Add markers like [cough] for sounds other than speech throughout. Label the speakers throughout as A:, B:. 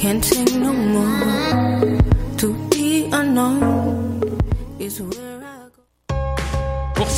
A: Can't take no more. To be unknown is where I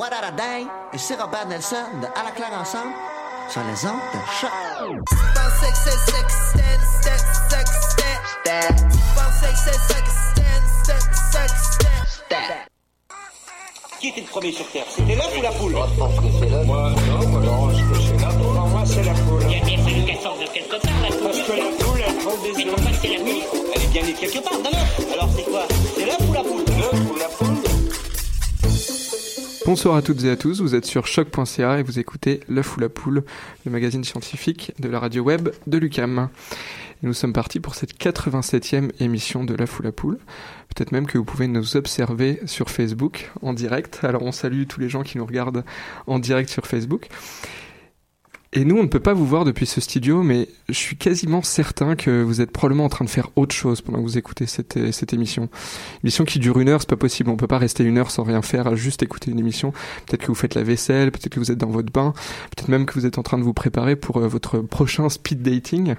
B: What a day et c'est Robert Nelson de À la claire ensemble sur les ondes de choc.
C: Qui était le premier sur Terre? C'était l'œuf ou la poule?
D: Je pense que c'est l'œuf. Moi, non, moi, non, je pense que c'est l'œuf.
C: Pour moi, c'est la poule.
D: Il y a
C: bien fallu qu'elle sorte de quelque part, la poule. Parce que la poule, elle prend des œufs. Mais pourquoi c'est la poule Elle est bien née quelque part, dans l'œuf. Alors c'est quoi? C'est l'œuf ou la poule?
E: Bonsoir à toutes et à tous, vous êtes sur choc.ca et vous écoutez L'œuf ou la poule, le magazine scientifique de la radio web de l'UCAM. Nous sommes partis pour cette 87e émission de L'œuf ou la poule. Peut-être même que vous pouvez nous observer sur Facebook en direct. Alors on salue tous les gens qui nous regardent en direct sur Facebook. Et nous, on ne peut pas vous voir depuis ce studio, mais je suis quasiment certain que vous êtes probablement en train de faire autre chose pendant que vous écoutez cette, cette émission. Émission qui dure une heure, c'est pas possible. On peut pas rester une heure sans rien faire, à juste écouter une émission. Peut-être que vous faites la vaisselle, peut-être que vous êtes dans votre bain, peut-être même que vous êtes en train de vous préparer pour euh, votre prochain speed dating.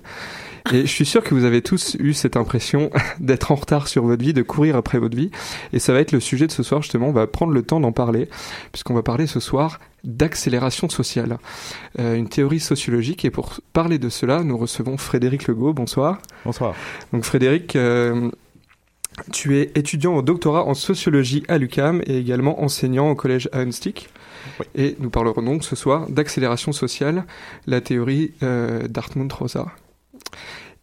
E: Et je suis sûr que vous avez tous eu cette impression [laughs] d'être en retard sur votre vie, de courir après votre vie. Et ça va être le sujet de ce soir, justement. On va prendre le temps d'en parler, puisqu'on va parler ce soir d'accélération sociale, euh, une théorie sociologique. Et pour parler de cela, nous recevons Frédéric Legault. Bonsoir.
F: Bonsoir.
E: Donc Frédéric, euh, tu es étudiant au doctorat en sociologie à l'UCAM et également enseignant au collège Stick. Oui. Et nous parlerons donc ce soir d'accélération sociale, la théorie euh, d'Artmund Rosa.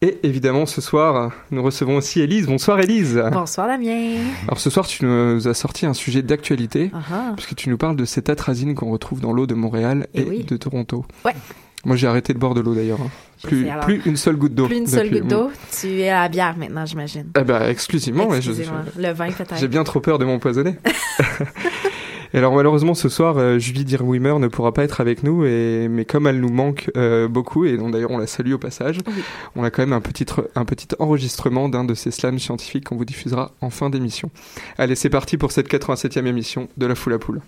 E: Et évidemment, ce soir, nous recevons aussi Élise. Bonsoir Élise.
G: Bonsoir Damien.
E: Alors ce soir, tu nous as sorti un sujet d'actualité, uh -huh. puisque tu nous parles de cette atrazine qu'on retrouve dans l'eau de Montréal et, et oui. de Toronto.
G: Ouais.
E: Moi, j'ai arrêté de boire de l'eau d'ailleurs. Hein. Plus, sais, alors, plus une seule goutte d'eau.
G: Plus une seule goutte d'eau. Tu es à la bière maintenant, j'imagine.
E: Eh ben, exclusivement.
G: exclusivement.
E: Ouais, je,
G: je, Le vin peut-être.
E: J'ai bien trop peur de m'empoisonner. [laughs] Et alors malheureusement ce soir, euh, Julie Dirwimmer ne pourra pas être avec nous, et, mais comme elle nous manque euh, beaucoup, et d'ailleurs on la salue au passage, oui. on a quand même un petit, un petit enregistrement d'un de ces slams scientifiques qu'on vous diffusera en fin d'émission. Allez, c'est parti pour cette 87e émission de La Foule à Poule.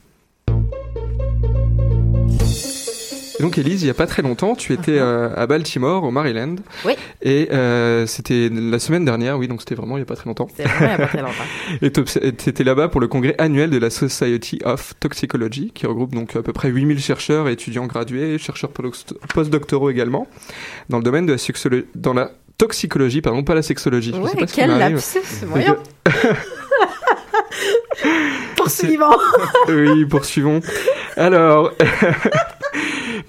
E: Et donc, Elise, il n'y a pas très longtemps, tu étais euh, à Baltimore, au Maryland.
G: Oui.
E: Et euh, c'était la semaine dernière, oui, donc c'était vraiment il n'y a pas très longtemps.
G: C'était vraiment il n'y a pas très longtemps. [laughs]
E: et tu étais là-bas pour le congrès annuel de la Society of Toxicology, qui regroupe donc à peu près 8000 chercheurs et étudiants gradués, chercheurs postdoctoraux également, dans le domaine de la, dans la toxicologie, pardon, pas la sexologie.
G: Ouais,
E: Je sais pas
G: quel lapsus, voyons. [laughs] Poursuivons.
E: oui, poursuivons. Alors, [laughs]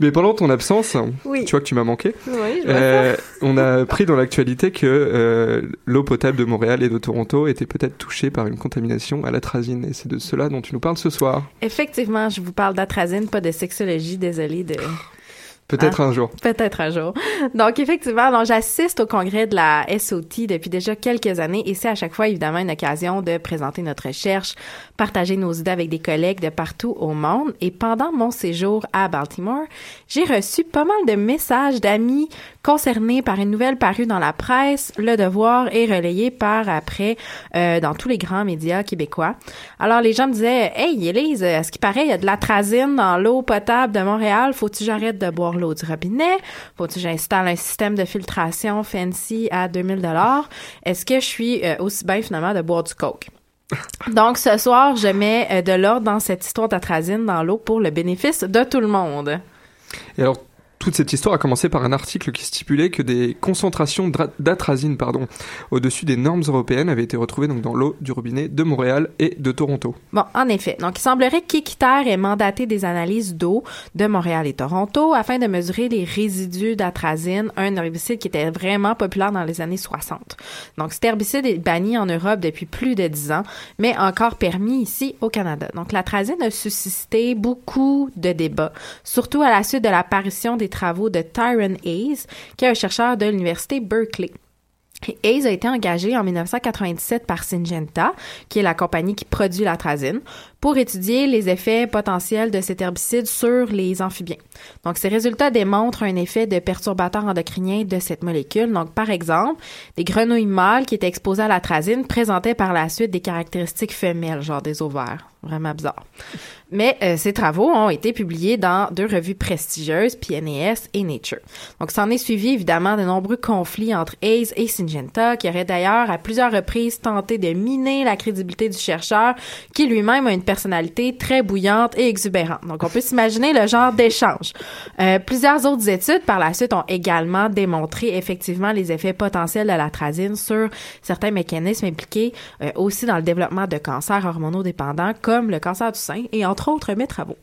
E: mais pendant ton absence,
G: oui.
E: tu vois que tu m'as manqué.
G: Oui,
E: Euh, on a appris dans l'actualité que euh, l'eau potable de Montréal et de Toronto était peut-être touchée par une contamination à l'atrazine. Et c'est de cela dont tu nous parles ce soir.
G: Effectivement, je vous parle d'atrazine, pas de sexologie, désolée de...
E: Peut-être
G: Ah.
E: un jour.
G: Peut-être un jour. Donc, effectivement, donc, j'assiste au congrès de la SOT depuis déjà quelques années et c'est à chaque fois, évidemment, une occasion de présenter notre recherche, partager nos idées avec des collègues de partout au monde. Et pendant mon séjour à Baltimore, j'ai reçu pas mal de messages d'amis concernés par une nouvelle parue dans la presse, Le Devoir et relayée par après euh, dans tous les grands médias québécois. Alors, les gens me disaient, Hey, Élise, à ce qui paraît, il y a de l'atrazine dans l'eau potable de Montréal. Faut-tu j'arrête de boire l'eau du robinet? Faut-tu j'installe un système de filtration fancy à 2000 dollars? Est-ce que je suis euh, aussi bien finalement de boire du coke? Donc, ce soir, je mets euh, de l'ordre dans cette histoire d'atrazine dans l'eau pour le bénéfice de tout le monde.
E: Et toute cette histoire a commencé par un article qui stipulait que des concentrations d'atrazine pardon, au-dessus des normes européennes avaient été retrouvées donc, dans l'eau du robinet de Montréal et de Toronto.
G: Bon, en effet. Donc, il semblerait qu'Équiterre ait mandaté des analyses d'eau de Montréal et Toronto afin de mesurer les résidus d'atrazine, un herbicide qui était vraiment populaire dans les années 60. Donc, cet herbicide est banni en Europe depuis plus de 10 ans, mais encore permis ici au Canada. Donc, l'atrazine a suscité beaucoup de débats, surtout à la suite de l'apparition des travaux de Tyron Hayes, qui est un chercheur de l'Université Berkeley. Hayes a été engagé en 1997 par Syngenta, qui est la compagnie qui produit l'atrazine, pour étudier les effets potentiels de cet herbicide sur les amphibiens. Donc, ces résultats démontrent un effet de perturbateur endocrinien de cette molécule. Donc, par exemple, des grenouilles mâles qui étaient exposées à l'atrazine présentaient par la suite des caractéristiques femelles, genre des ovaires. Vraiment bizarre. Mais euh, ces travaux ont été publiés dans deux revues prestigieuses, PNAS et Nature. Donc, s'en est suivi évidemment de nombreux conflits entre Hayes et Syngenta, qui auraient d'ailleurs à plusieurs reprises tenté de miner la crédibilité du chercheur, qui lui-même a une personnalité très bouillante et exubérante. Donc, on peut s'imaginer le genre d'échange. Euh, plusieurs autres études par la suite ont également démontré effectivement les effets potentiels de l'atrazine sur certains mécanismes impliqués euh, aussi dans le développement de cancers hormonodépendants comme le cancer du sein et entre autres mes travaux.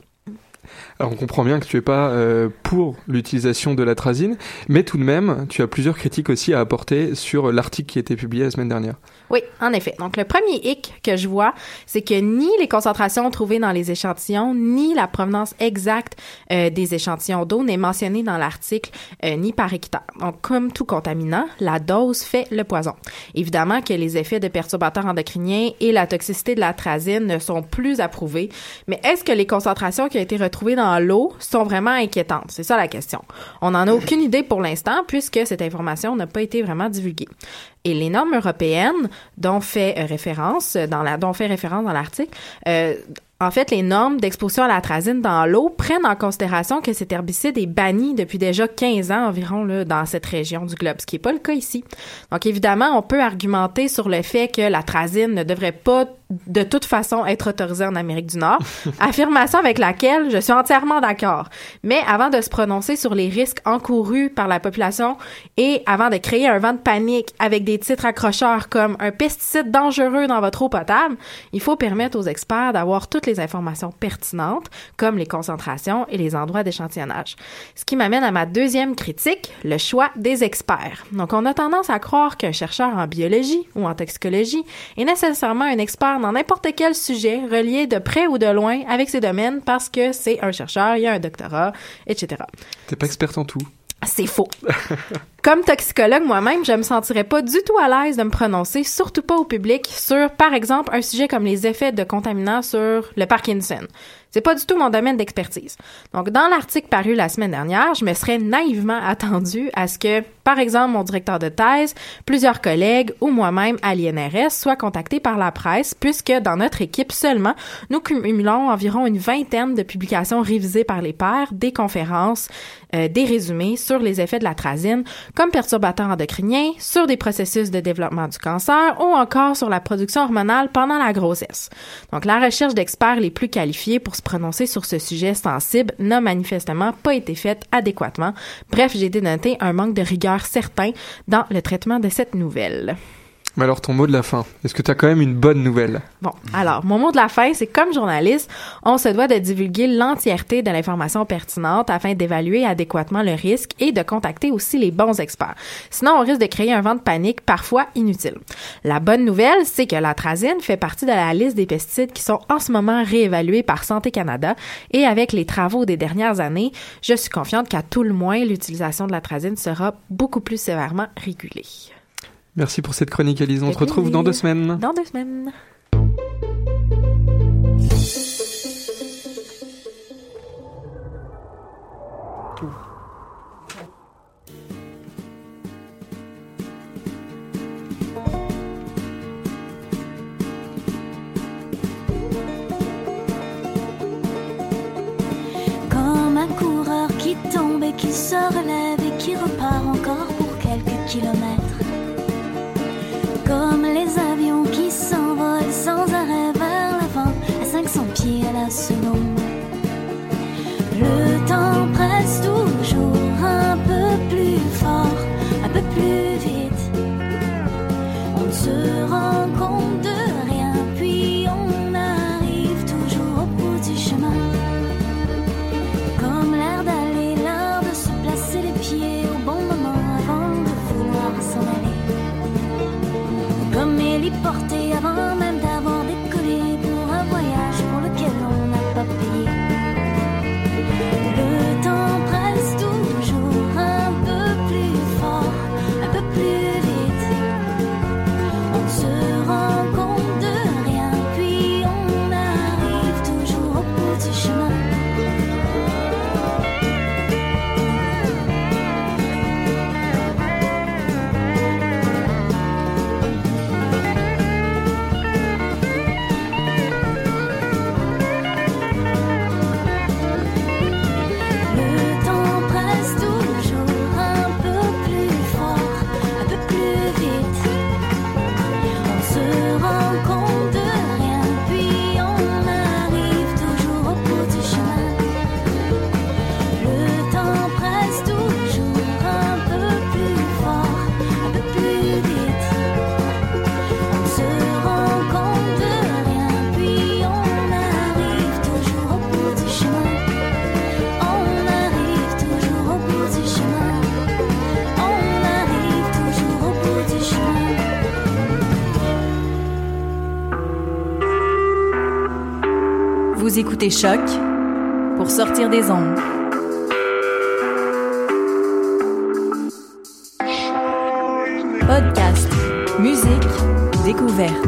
E: Alors on comprend bien que tu es pas euh, pour l'utilisation de l'atrazine, mais tout de même, tu as plusieurs critiques aussi à apporter sur l'article qui a été publié la semaine dernière.
G: Oui, en effet. Donc, le premier hic que je vois, c'est que ni les concentrations trouvées dans les échantillons, ni la provenance exacte euh, des échantillons d'eau n'est mentionnée dans l'article, euh, ni par hectare. Donc, comme tout contaminant, la dose fait le poison. Évidemment que les effets de perturbateurs endocriniens et la toxicité de l'atrazine ne sont plus approuvés, mais est-ce que les concentrations qui ont été retrouvées dans l'eau sont vraiment inquiétantes? C'est ça la question. On n'en a aucune idée pour l'instant, puisque cette information n'a pas été vraiment divulguée. Et les normes européennes dont fait euh, dans fait référence dans l'article euh, en fait, les normes d'exposition à l'atrazine dans l'eau prennent en considération que cet herbicide est banni depuis déjà 15 ans environ dans cette région du globe, ce qui n'est pas le cas ici. Donc, évidemment, on peut argumenter sur le fait que l'atrazine ne devrait pas de toute façon être autorisée en Amérique du Nord, [laughs] affirmation avec laquelle je suis entièrement d'accord. Mais avant de se prononcer sur les risques encourus par la population et avant de créer un vent de panique avec des titres accrocheurs comme un pesticide dangereux dans votre eau potable, il faut permettre aux experts d'avoir toutes les informations pertinentes, comme les concentrations et les endroits d'échantillonnage. Ce qui m'amène à ma deuxième critique, le choix des experts. Donc, on a tendance à croire qu'un chercheur en biologie ou en toxicologie est nécessairement un expert dans n'importe quel sujet relié de près ou de loin avec ces domaines parce que c'est un chercheur, il y a un doctorat, etc.
E: T'es pas experte en tout.
G: C'est faux. [laughs] Comme toxicologue moi-même, je me sentirais pas du tout à l'aise de me prononcer, surtout pas au public, sur, par exemple, un sujet comme les effets de contaminants sur le Parkinson. C'est pas du tout mon domaine d'expertise. Donc, dans l'article paru la semaine dernière, je me serais naïvement attendu à ce que, par exemple, mon directeur de thèse, plusieurs collègues ou moi-même à l'INRS soient contactés par la presse, puisque dans notre équipe seulement, nous cumulons environ une vingtaine de publications révisées par les pairs, des conférences, euh, des résumés sur les effets de l'atrazine comme perturbateur endocrinien, sur des processus de développement du cancer ou encore sur la production hormonale pendant la grossesse. Donc, la recherche d'experts les plus qualifiés pour se prononcer sur ce sujet sensible n'a manifestement pas été faite adéquatement. Bref, j'ai dénoté un manque de rigueur certain dans le traitement de cette nouvelle.
E: Mais alors ton mot de la fin, est-ce que tu as quand même une bonne nouvelle?
G: Bon, alors, mon mot de la fin, c'est comme journaliste, on se doit de divulguer l'entièreté de l'information pertinente afin d'évaluer adéquatement le risque et de contacter aussi les bons experts. Sinon, on risque de créer un vent de panique parfois inutile. La bonne nouvelle, c'est que l'atrazine fait partie de la liste des pesticides qui sont en ce moment réévalués par Santé Canada et avec les travaux des dernières années, je suis confiante qu'à tout le moins, l'utilisation de l'atrazine sera beaucoup plus sévèrement régulée.
E: Merci pour cette chronique, Elise. On se retrouve dans deux semaines.
G: Dans deux semaines.
H: Comme un coureur qui tombe et qui se relève et qui repart encore pour quelques kilomètres. Comme les avions qui s'envolent sans arrêt vers l'avant à 500 pieds à la seconde. Le temps presse toujours un peu plus fort, un peu plus vite. On se rend compte Comme
I: Écoutez Choc pour sortir des ondes. Podcast, musique, découverte.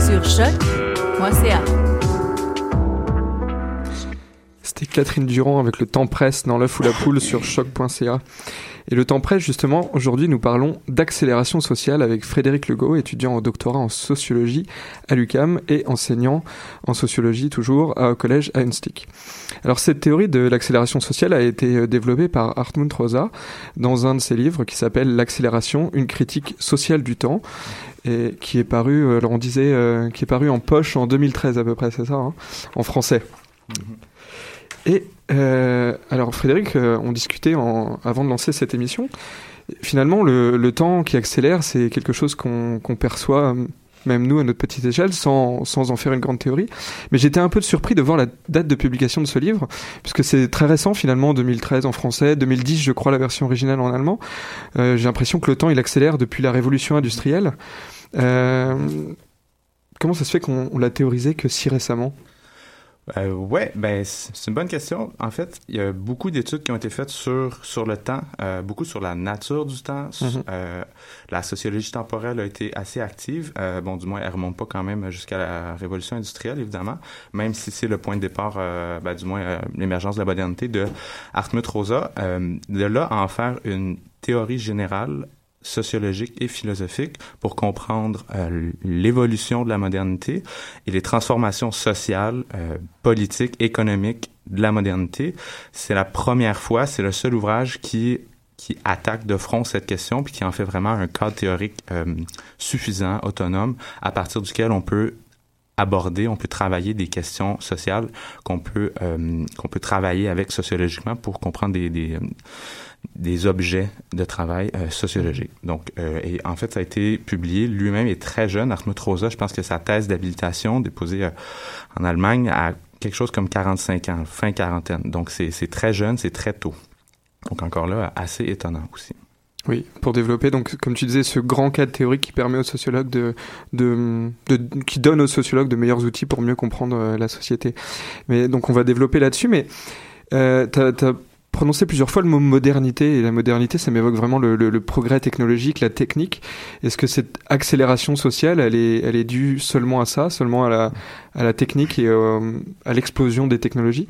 I: Sur choc.ca.
E: C'était Catherine Durand avec le temps presse dans l'œuf ou la poule sur choc.ca. Et le temps presse, justement, aujourd'hui, nous parlons d'accélération sociale avec Frédéric Legault, étudiant au doctorat en sociologie à l'UCAM et enseignant en sociologie toujours au collège à Unstick. Alors, cette théorie de l'accélération sociale a été euh, développée par Hartmut Rosa dans un de ses livres qui s'appelle L'accélération, une critique sociale du temps et qui est paru, euh, alors on disait, euh, qui est paru en poche en 2013 à peu près, c'est ça, hein, en français. Et euh, alors Frédéric, euh, on discutait avant de lancer cette émission. Finalement, le, temps qui accélère, c'est quelque chose qu'on perçoit, euh, même nous à notre petite échelle, sans, sans en faire une grande théorie. Mais j'étais un peu surpris de voir la date de publication de ce livre, puisque c'est très récent finalement, 2013 en français, 2010 je crois la version originale en allemand. J'ai l'impression que le temps il accélère depuis la révolution industrielle. Comment ça se fait qu'on on l'a théorisé que si récemment?
J: Euh, ouais, ben c'est une bonne question. En fait, il y a beaucoup d'études qui ont été faites sur sur le temps, euh, beaucoup sur la nature du temps.
E: Mhm.
J: euh, la sociologie temporelle a été assez active. Euh, bon, du moins, elle remonte pas quand même jusqu'à la révolution industrielle, évidemment, même si c'est le point de départ, ben, du moins l'émergence de la modernité de Hartmut Rosa. De là à en faire une théorie générale sociologique et philosophique pour comprendre euh, l'évolution de la modernité et les transformations sociales, euh, politiques, économiques de la modernité. C'est la première fois, c'est le seul ouvrage qui qui attaque de front cette question puis qui en fait vraiment un cadre théorique euh, suffisant, autonome, à partir duquel on peut aborder, on peut travailler des questions sociales qu'on peut euh, qu'on peut travailler avec sociologiquement pour comprendre des des, des objets de travail euh, sociologiques. Donc, euh, et en fait, ça a été publié. Lui-même est très jeune. Hartmut Rosa, je pense que sa thèse d'habilitation déposée euh, en Allemagne à quelque chose comme 45 ans, fin quarantaine. Donc, c'est très jeune, c'est très tôt. Donc, encore là, assez étonnant aussi.
E: Oui, pour développer, donc, comme tu disais, ce grand cadre théorique qui permet aux sociologues de, de, qui donne aux sociologues de meilleurs outils pour mieux comprendre euh, la société. Mais donc, on va développer là-dessus, mais t'as prononcé plusieurs fois le mot modernité, et la modernité, ça m'évoque vraiment le, le- le progrès technologique, la technique. Est-ce que cette accélération sociale, elle est, elle est due seulement à ça, seulement à la, à la technique et euh, à l'explosion des technologies?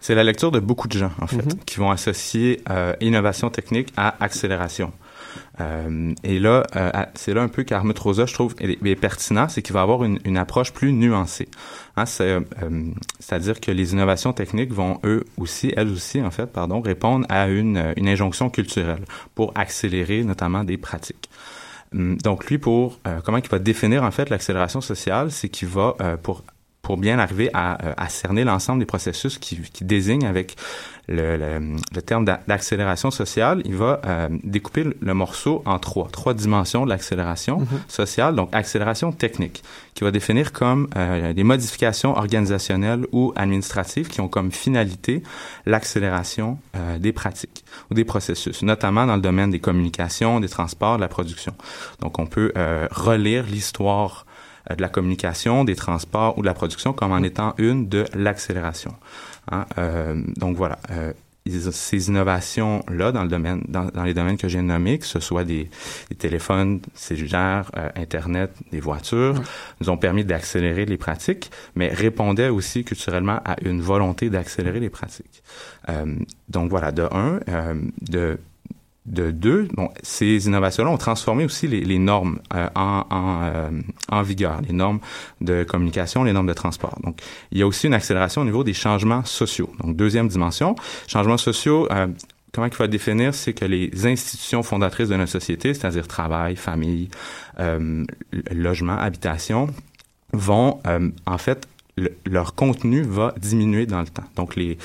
J: C'est la lecture de beaucoup de gens, en fait,
E: Mhm.
J: qui vont associer euh, innovation technique à accélération. Euh, et là, euh, c'est là un peu qu'Armut Rosa, je trouve, est, pertinent, c'est qu'il va avoir une, approche plus nuancée. Hein, euh, c'est-à-dire que les innovations techniques vont, eux aussi, elles aussi, en fait, pardon, répondre à une, une injonction culturelle pour accélérer notamment des pratiques. Hum, Donc lui, pour comment il va définir en fait l'accélération sociale, c'est qu'il va pour pour bien arriver à, euh, à cerner l'ensemble des processus qui, qui désignent avec le, le, le terme d'a- d'accélération sociale, il va euh, découper le, le morceau en trois, trois dimensions de l'accélération
E: Mhm.
J: sociale. Donc, accélération technique, qui va définir comme euh, des modifications organisationnelles ou administratives qui ont comme finalité l'accélération euh, des pratiques ou des processus, notamment dans le domaine des communications, des transports, de la production. Donc, on peut euh, relire l'histoire de la communication, des transports ou de la production comme en étant une de l'accélération. Hein, euh, donc voilà, euh, ces innovations-là dans le domaine, dans, dans les domaines que j'ai nommés, que ce soit des, des téléphones cellulaires, euh, Internet, des voitures, nous ont permis d'accélérer les pratiques, mais répondaient aussi culturellement à une volonté d'accélérer les pratiques. Euh, donc voilà, de un, euh, de de deux, bon, ces innovations-là ont transformé aussi les, normes euh, en, en, euh, en vigueur, les normes de communication, les normes de transport. Donc, il y a aussi une accélération au niveau des changements sociaux. Donc, deuxième dimension, changements sociaux. Euh, Comment il faut définir, c'est que les institutions fondatrices de notre société, c'est-à-dire travail, famille, euh, logement, habitation, vont en fait le- leur contenu va diminuer dans le temps. Donc les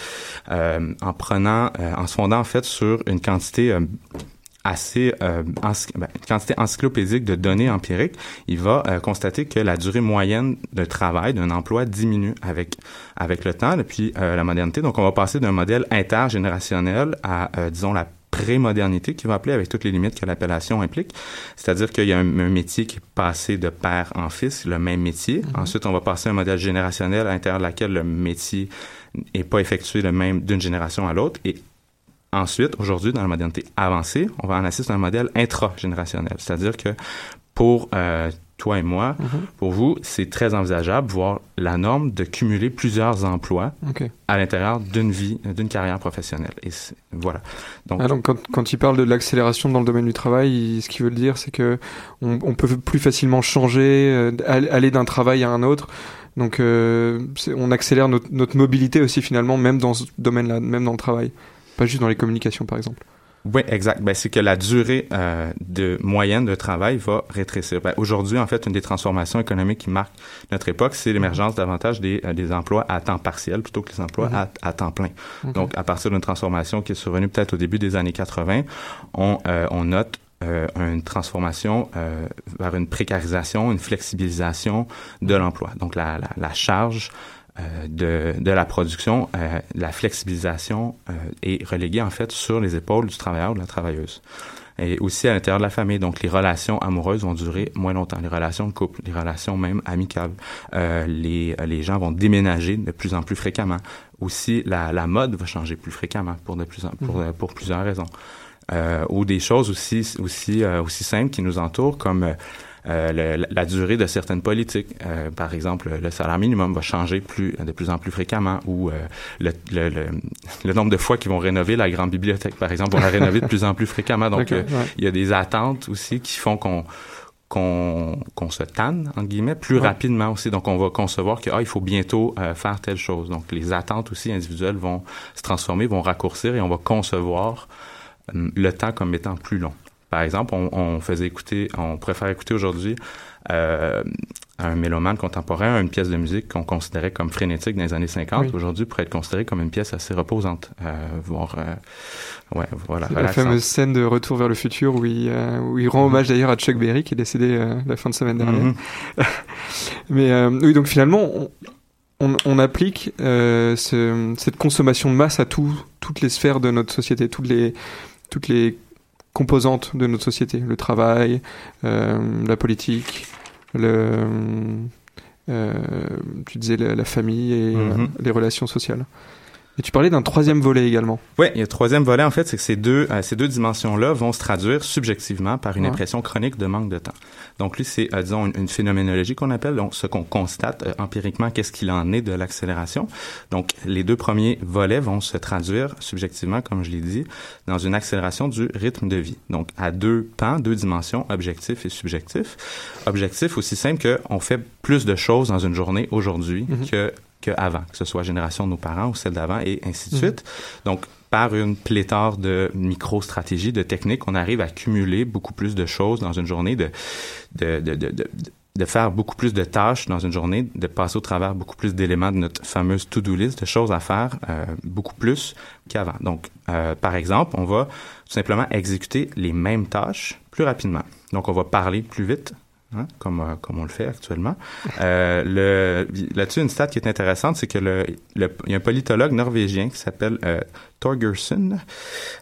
J: euh, en prenant euh, en se fondant en fait sur une quantité euh, assez euh, ben, une quantité encyclopédique de données empiriques, il va euh, constater que la durée moyenne de travail d'un emploi diminue avec avec le temps depuis euh, la modernité. Donc on va passer d'un modèle intergénérationnel à euh, disons la pré-modernité qui va appeler avec toutes les limites que l'appellation implique. C'est-à-dire qu'il y a un, un métier qui est passé de père en fils, le même métier. Ensuite, on va passer à un modèle générationnel à l'intérieur de laquelle le métier n'est pas effectué le même d'une génération à l'autre. Et ensuite, aujourd'hui, dans la modernité avancée, on va en assister à un modèle intragénérationnel. C'est-à-dire que pour euh, toi et moi, pour vous, c'est très envisageable, voire la norme, de cumuler plusieurs emplois à l'intérieur d'une vie, d'une carrière professionnelle. Et voilà. Donc,
E: Ah, donc quand, quand il parle de l'accélération dans le domaine du travail, il- ce qu'il veut dire, c'est que on, on peut plus facilement changer, euh, aller d'un travail à un autre. Donc euh, on accélère notre, notre mobilité aussi finalement, même dans ce domaine-là, même dans le travail, pas juste dans les communications par exemple.
J: Oui, exact. Ben, c'est que la durée euh, de moyenne de travail va rétrécir. Ben, Aujourd'hui, en fait, une des transformations économiques qui marque notre époque, c'est l'émergence davantage des, euh, des emplois à temps partiel plutôt que les emplois
E: Mhm.
J: à, à temps plein.
E: Ok.
J: Donc, à partir d'une transformation qui est survenue peut-être au début des années 80, on, euh, on note euh, une transformation euh, vers une précarisation, une flexibilisation de l'emploi. Donc, la, la, la charge de, de la production, euh, la flexibilisation euh, est reléguée en fait sur les épaules du travailleur ou de la travailleuse. Et aussi à l'intérieur de la famille. Donc, les relations amoureuses vont durer moins longtemps. Les relations de couple, les relations même amicales. Euh, les, les gens vont déménager de plus en plus fréquemment. Aussi, la, la mode va changer plus fréquemment pour, de plus en, pour,
E: Mhm.
J: pour plusieurs raisons. Euh, ou des choses aussi, aussi, euh, aussi simples qui nous entourent, comme euh, euh, le- la, durée de certaines politiques. Euh, par exemple, le salaire minimum va changer plus de plus en plus fréquemment, ou euh, le, le, le, le nombre de fois qu'ils vont rénover la grande bibliothèque, par exemple, vont la rénover de plus en plus fréquemment. Donc, euh,
E: ouais.
J: il y a des attentes aussi qui font qu'on qu'on qu'on se tanne entre guillemets plus
E: Ouais.
J: rapidement aussi donc on va concevoir que ah il faut bientôt euh, faire telle chose donc les attentes aussi individuelles vont se transformer vont raccourcir et on va concevoir euh, le temps comme étant plus long par exemple on, on faisait écouter on préfère écouter aujourd'hui euh, un mélomane contemporain, une pièce de musique qu'on considérait comme frénétique dans les années 50,
E: Oui.
J: aujourd'hui pourrait être considérée comme une pièce assez reposante, euh, voire, euh, ouais, voilà,
E: la
J: relaxante.
E: fameuse scène de Retour vers le futur où il, où il rend hommage d'ailleurs à Chuck Berry qui est décédé la fin de semaine dernière.
J: Mhm. [laughs]
E: Mais oui, donc finalement, on, on, on applique ce- cette consommation de masse à tout, toutes les sphères de notre société, toutes les, toutes les composantes de notre société, le travail, euh, la politique, le, euh, tu disais la, la famille et euh,
J: Mhm.
E: les relations sociales. Et tu parlais d'un troisième volet également.
J: Oui, le troisième volet, en fait, c'est que ces deux, euh, ces deux dimensions-là vont se traduire subjectivement par une
E: Ouais.
J: impression chronique de manque de temps. Donc, lui, c'est, euh, disons, une, une phénoménologie qu'on appelle, donc, ce qu'on constate euh, empiriquement, qu'est-ce qu'il en est de l'accélération. Donc, les deux premiers volets vont se traduire subjectivement, comme je l'ai dit, dans une accélération du rythme de vie. Donc, à deux pans, deux dimensions, objectif et subjectif. Objectif aussi simple qu'on fait plus de choses dans une journée aujourd'hui
E: Mhm.
J: que qu'avant, que ce soit la génération de nos parents ou celle d'avant, et ainsi de
E: Mhm.
J: suite. Donc, par une pléthore de micro-stratégies, de techniques, on arrive à cumuler beaucoup plus de choses dans une journée, de, de, de, de, de, de faire beaucoup plus de tâches dans une journée, de passer au travers beaucoup plus d'éléments de notre fameuse to-do list, de choses à faire euh, beaucoup plus qu'avant. Donc, euh, par exemple, on va tout simplement exécuter les mêmes tâches plus rapidement. Donc, on va parler plus vite, hein, comme, euh, comme on le fait actuellement. Euh, là-dessus, une stat qui est intéressante, c'est que le, le- il y a un politologue norvégien qui s'appelle euh, Torgerson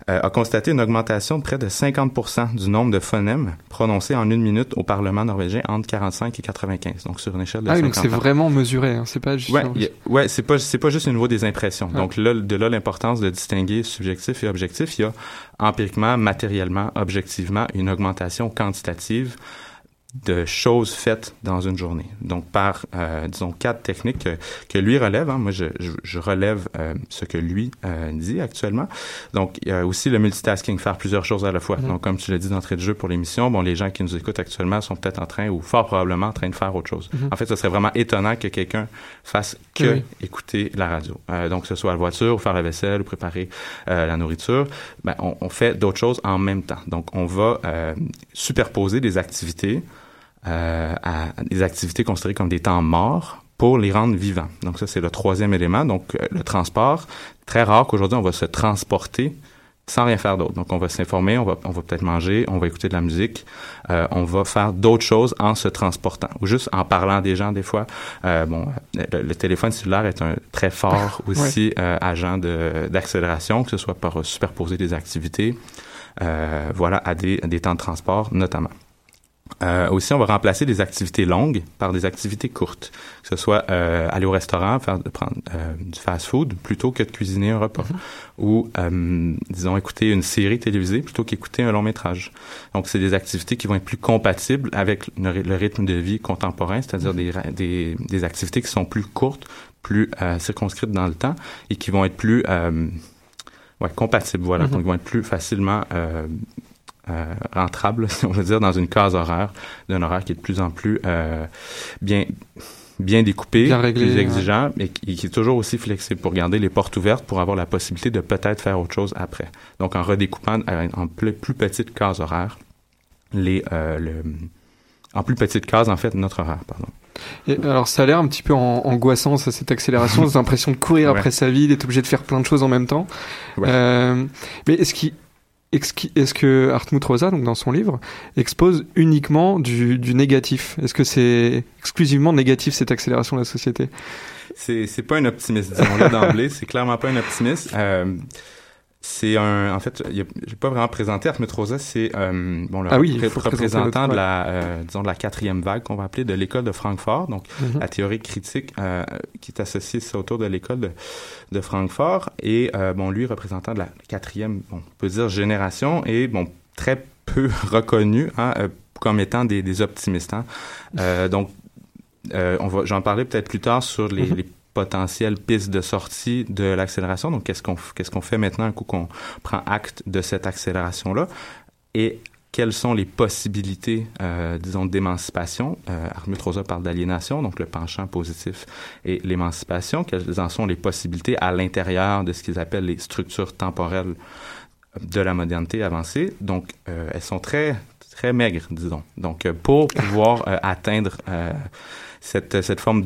J: euh, a constaté une augmentation de près de 50% du nombre de phonèmes prononcés en une minute au Parlement norvégien entre 45 et 95, donc sur une échelle de
E: Ah oui,
J: 50
E: donc c'est vraiment mesuré, hein, c'est pas juste.
J: Ouais, a- ouais, c'est pas pas juste au niveau des impressions. Donc là, de là l'importance de distinguer subjectif et objectif. Il y a empiriquement, matériellement, objectivement une augmentation quantitative de choses faites dans une journée. Donc par, euh, disons, quatre techniques que, que lui relève. hein. Moi, je, je, je relève euh, ce que lui euh, dit actuellement. Donc, il y a aussi le multitasking, faire plusieurs choses à la fois.
E: Mhm.
J: Donc, comme tu l'as dit d'entrée de jeu pour l'émission, bon, les gens qui nous écoutent actuellement sont peut-être en train, ou fort probablement en train de faire autre chose.
E: Mhm.
J: En fait, ce serait vraiment étonnant que quelqu'un fasse que
E: Oui.
J: écouter la radio. Euh, donc, que ce soit à la voiture, ou faire la vaisselle, ou préparer euh, la nourriture, ben, on, on fait d'autres choses en même temps. Donc, on va euh, superposer des activités euh, à des activités considérées comme des temps morts pour les rendre vivants. Donc, ça, c'est le troisième élément. Donc, euh, le transport, très rare qu'aujourd'hui, on va se transporter sans rien faire d'autre. Donc, on va s'informer, on va, on va peut-être manger, on va écouter de la musique, euh, on va faire d'autres choses en se transportant ou juste en parlant des gens des fois. Euh, bon, le, le téléphone cellulaire est un très fort [laughs] aussi euh, agent de- d'accélération, que ce soit par superposer des activités, euh, voilà, à des, à des temps de transport notamment. Euh, aussi, on va remplacer des activités longues par des activités courtes, que ce soit euh, aller au restaurant, faire prendre euh, du fast-food plutôt que de cuisiner un repas, ou euh, disons écouter une série télévisée plutôt qu'écouter un long métrage. Donc, c'est des activités qui vont être plus compatibles avec le, ry- le rythme de vie contemporain, c'est-à-dire des, ra- des, des activités qui sont plus courtes, plus euh, circonscrites dans le temps et qui vont être plus euh, ouais, compatibles, voilà,
E: Mhm.
J: donc ils vont être plus facilement euh, rentable, [laughs] si on veut dire, dans une case horaire, d'un horaire qui est de plus en plus euh, bien bien découpé,
E: Bien réglé,
J: plus
E: ouais.
J: exigeant, mais qui, qui est toujours aussi flexible pour garder les portes ouvertes pour avoir la possibilité de peut-être faire autre chose après. Donc en redécoupant euh, en plus, plus petites cases horaires, les euh, le, en plus petites cases en fait notre horaire, pardon.
E: Et alors ça a l'air un petit peu en- angoissant ça, cette accélération, [laughs] cette impression de courir
J: Ouais.
E: après sa vie, d'être obligé de faire plein de choses en même temps.
J: Ouais.
E: Euh, mais est-ce qu'il est-ce que Hartmut Rosa, donc dans son livre, expose uniquement du, du négatif? Est-ce que c'est exclusivement négatif cette accélération de la société?
J: C'est pas un optimiste, disons-le d'emblée. C'est clairement pas un optimiste. Euh, c'est un, en fait, a- j'ai pas vraiment présenté Ahmed Rosa, c'est euh, bon le
E: Ah oui,
J: repré- représentant de la, euh, disons de la quatrième vague qu'on va appeler de l'école de Francfort, donc
E: Mhm.
J: la théorie critique euh, qui est associée autour de l'école de, de Francfort et euh, bon lui représentant de la quatrième, bon, on peut dire génération et bon très peu [laughs] reconnu hein, comme étant des, des optimistes. hein. Donc on va, j'en parlais peut-être plus tard sur les,
E: Mhm.
J: les potentielles pistes de sortie de l'accélération. Donc, qu'est-ce qu'on qu'est-ce qu'on fait maintenant un coup qu'on prend acte de cette accélération-là? Et quelles sont les possibilités, euh, disons, d'émancipation. Euh, Armut Rosa parle d'aliénation, donc le penchant positif et l'émancipation. Quelles en sont les possibilités à l'intérieur de ce qu'ils appellent les structures temporelles de la modernité avancée? Donc, euh, elles sont très très maigre, disons. Donc, euh, pour pouvoir atteindre cette, cette forme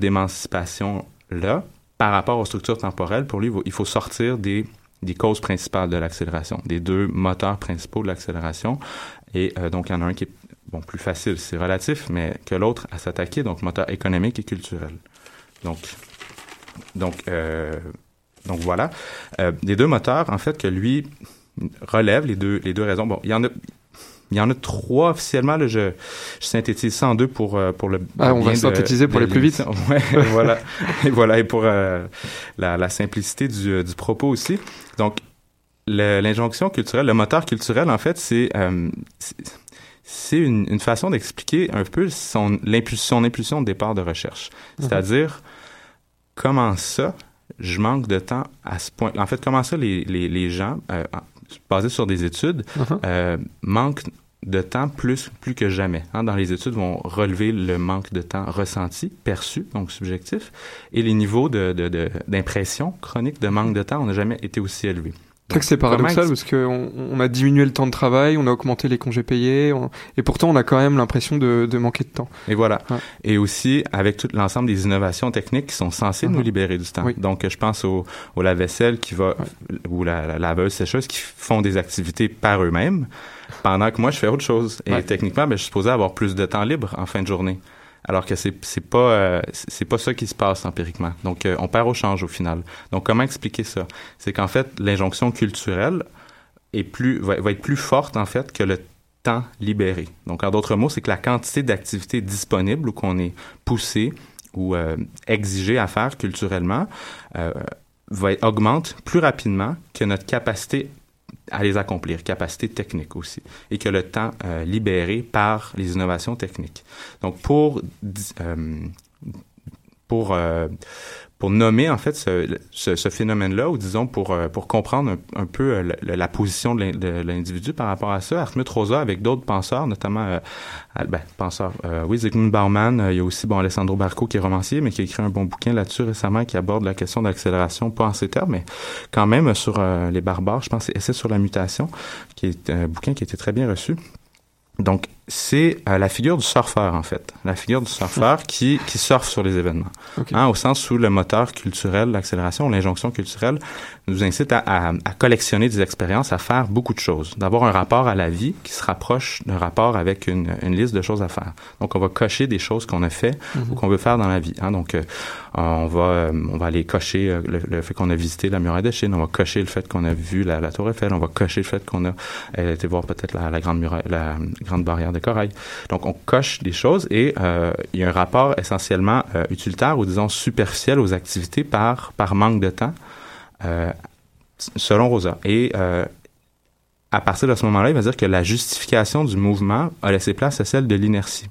J: d'émancipation-là, par rapport aux structures temporelles, pour lui, il faut sortir des, des causes principales de l'accélération, des deux moteurs principaux de l'accélération. Et euh, donc, il y en a un qui est bon, plus facile, c'est relatif, mais que l'autre à s'attaquer, donc moteur économique et culturel. Donc, donc, euh, donc voilà. Euh, les deux moteurs, en fait, que lui relève, les deux, les deux raisons. Bon, il y en a. Il y en a trois officiellement. Là, je, je synthétise ça en deux pour, euh, pour le.
E: Ah, on va
J: de-
E: synthétiser pour aller plus vite.
J: Ouais, [laughs] voilà. Et voilà. Et pour euh, la, la simplicité du, euh, du propos aussi. Donc, l'injonction culturelle, le moteur culturel, en fait, c'est euh, c'est- une, une façon d'expliquer un peu son, l'impulsion, son impulsion de départ de recherche.
E: Mhm.
J: C'est-à-dire, comment ça, je manque de temps à ce point. En fait, comment ça, les, les, les gens, euh, en- basés sur des études,
E: Mhm.
J: euh, manquent de temps plus, plus que jamais. hein. Dans les études, vont relever le manque de temps ressenti, perçu, donc subjectif, et les niveaux de, de, de- d'impression chronique de manque de temps, on n'a jamais été aussi élevés.
E: C'est vrai que c'est paradoxal parce qu'on on a diminué le temps de travail, on a augmenté les congés payés, on- et pourtant on a quand même l'impression de, de manquer de temps.
J: Et voilà.
E: Ouais.
J: Et aussi avec tout l'ensemble des innovations techniques qui sont censées nous
E: Mhm.
J: libérer du temps.
E: Oui.
J: Donc je pense au, au lave-vaisselle qui va ou la, la laveuse sécheuse qui font des activités par eux-mêmes pendant que moi je fais autre chose. Et
E: Ouais.
J: techniquement, ben, je suis supposé avoir plus de temps libre en fin de journée. Alors que c'est c'est pas euh, c'est pas ça qui se passe empiriquement. Donc euh, on perd au change au final. Donc comment expliquer ça? C'est qu'en fait l'injonction culturelle est plus va, va être plus forte en fait que le temps libéré. Donc en d'autres mots, c'est que la quantité d'activités disponibles ou qu'on est poussé ou euh, exigé à faire culturellement va augmente plus rapidement que notre capacité à les accomplir, capacité technique aussi, et que le temps euh, libéré par les innovations techniques. Donc pour euh, pour euh, pour nommer en fait ce, ce, ce phénomène-là, ou disons pour euh, pour comprendre un, peu euh, le- la position de l'in- de l'individu par rapport à ça, Hartmut Rosa avec d'autres penseurs, notamment euh, ben, penseurs, euh, oui Zygmunt Bauman, euh, il y a aussi bon Alessandro Barco qui est romancier, mais qui a écrit un bon bouquin là-dessus récemment qui aborde la question de l'accélération, pas en ces termes, mais quand même sur les barbares, je pense, c'est Essai sur la mutation, qui est un bouquin qui été très bien reçu. Donc, c'est euh, la figure du surfeur, en fait. La figure du surfeur qui, qui surfe sur les événements.
E: Ok.
J: Hein, au sens où le moteur culturel, l'accélération, l'injonction culturelle nous incite à, à, à collectionner des expériences, à faire beaucoup de choses, d'avoir un rapport à la vie qui se rapproche d'un rapport avec une, une liste de choses à faire. Donc, on va cocher des choses qu'on a fait
E: Mhm.
J: ou qu'on veut faire dans la vie. Hein. Donc, euh, on va euh, on va aller cocher euh, le, le fait qu'on a visité la muraille de Chine, on va cocher le fait qu'on a vu la, la tour Eiffel, on va cocher le fait qu'on a euh, été voir peut-être la, la grande muraille, la grande barrière de corail. Donc, on coche des choses et euh, il y a un rapport essentiellement euh, utilitaire ou disons superficiel aux activités par par manque de temps, euh, selon Rosa. Et à partir de ce moment-là, il va dire que la justification du mouvement a laissé place à celle de l'inertie.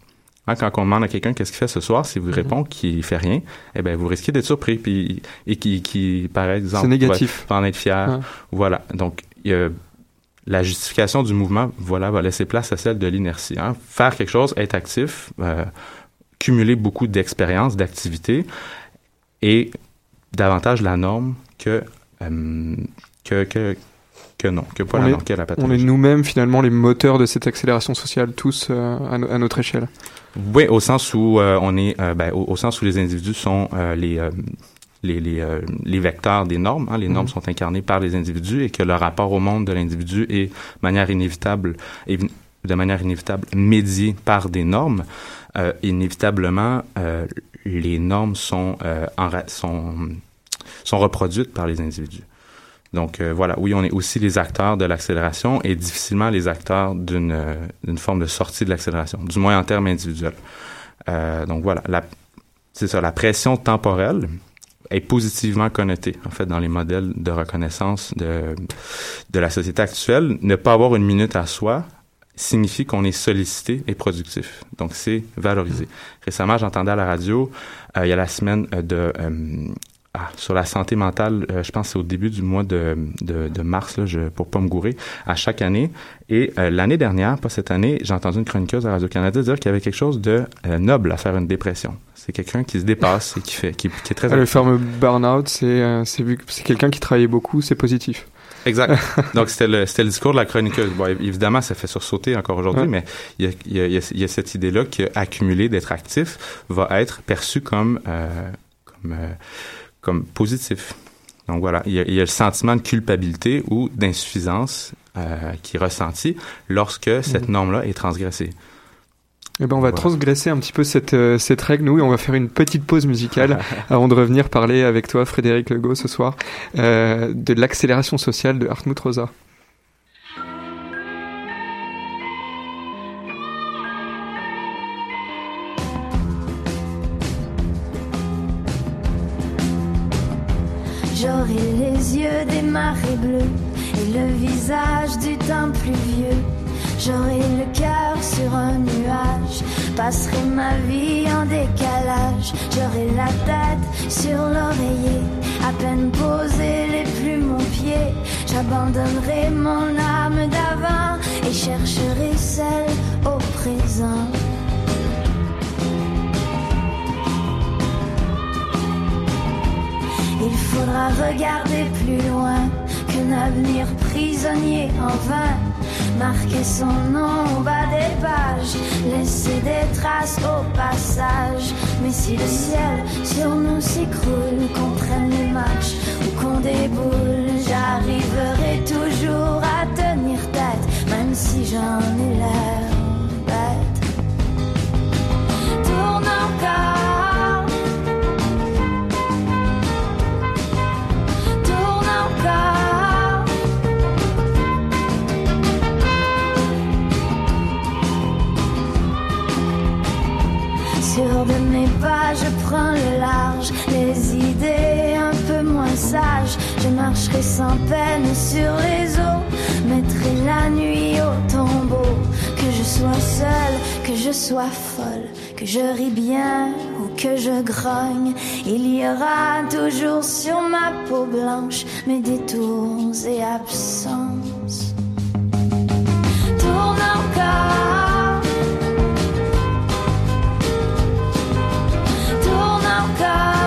J: Hein, quand on demande à quelqu'un qu'est-ce qu'il fait ce soir, si vous
E: Mhm.
J: répond qu'il fait rien, eh ben vous risquez d'être surpris puis et qui qui par exemple
E: négatif.
J: va, va en être fier.
E: Ouais.
J: Voilà. Donc il y a la justification du mouvement, voilà, va laisser place à celle de l'inertie. Hein. Faire quelque chose, être actif, euh, cumuler beaucoup d'expériences, d'activités, et davantage la norme que euh, que, que que non, que pas
E: on
J: la
E: est,
J: norme, que la
E: on
J: pathologie.
E: est nous-mêmes finalement les moteurs de cette accélération sociale, tous euh, à, no- à notre échelle.
J: Oui, au sens où on est, ben, au, au sens où les individus sont les les, les, euh, les vecteurs des normes. hein. Les normes
E: Mhm.
J: sont incarnées par les individus et que le rapport au monde de l'individu est de manière inévitable, évi- de manière inévitable médié par des normes. Euh, inévitablement, euh, les normes sont, euh, en sont sont reproduites par les individus. Donc euh, voilà, oui, on est aussi les acteurs de l'accélération et difficilement les acteurs d'une euh, forme de sortie de l'accélération, du moins en termes individuels. Euh, donc voilà, c'est ça, la pression temporelle est positivement connotée, en fait, dans les modèles de reconnaissance de, de la société actuelle. Ne pas avoir une minute à soi signifie qu'on est sollicité et productif. Donc, c'est valorisé. Récemment, j'entendais à la radio, euh, il y a la semaine euh, de... euh, ah, sur la santé mentale, euh, je pense que c'est au début du mois de, de, de mars, là, je, pour pas me gourer, à chaque année. Et euh, l'année dernière, pas cette année, j'ai entendu une chroniqueuse à Radio-Canada dire qu'il y avait quelque chose de euh, noble à faire une dépression. C'est quelqu'un qui se dépasse et qui fait, qui, qui est très
E: Ah, le fameux burn-out, c'est euh, c'est vu que c'est quelqu'un qui travaillait beaucoup, c'est positif.
J: Exact. [laughs] Donc, c'était le, c'était le discours de la chroniqueuse. Bon, évidemment, ça fait sursauter encore aujourd'hui,
E: Ouais.
J: mais il y a, il y a- y a- cette idée-là qu'accumuler, d'être actif, va être perçu comme, euh, comme, euh, comme positif. Donc voilà, il y, a, il y a le sentiment de culpabilité ou d'insuffisance euh, qui est ressenti lorsque cette
E: Mhm.
J: norme-là est transgressée.
E: Eh ben, on va
J: Voilà.
E: transgresser un petit peu cette, euh, cette règle, nous, et on va faire une petite pause musicale [laughs] avant de revenir parler avec toi, Frédéric Legault, ce soir, euh, de l'accélération sociale de Hartmut Rosa.
H: J'aurai les yeux des marées bleues et le visage du temps pluvieux. J'aurai le cœur sur un nuage, passerai ma vie en décalage. J'aurai la tête sur l'oreiller, à peine posé les plumes aux pieds. J'abandonnerai mon âme d'avant et chercherai celle au présent. Faudra regarder plus loin qu'un avenir prisonnier en vain. Marquer son nom au bas des pages, laisser des traces au passage. Mais si le ciel sur nous s'écroule, qu'on prenne les marches ou qu'on déboule, j'arriverai toujours à tenir tête, même si j'en ai l'air je prends le large, les idées un peu moins sages. Je marcherai sans peine sur les eaux, mettrai la nuit au tombeau. Que je sois seule, que je sois folle, que je ris bien ou que je grogne, il y aura toujours sur ma peau blanche mes détours et absences. Tourne encore. Tourne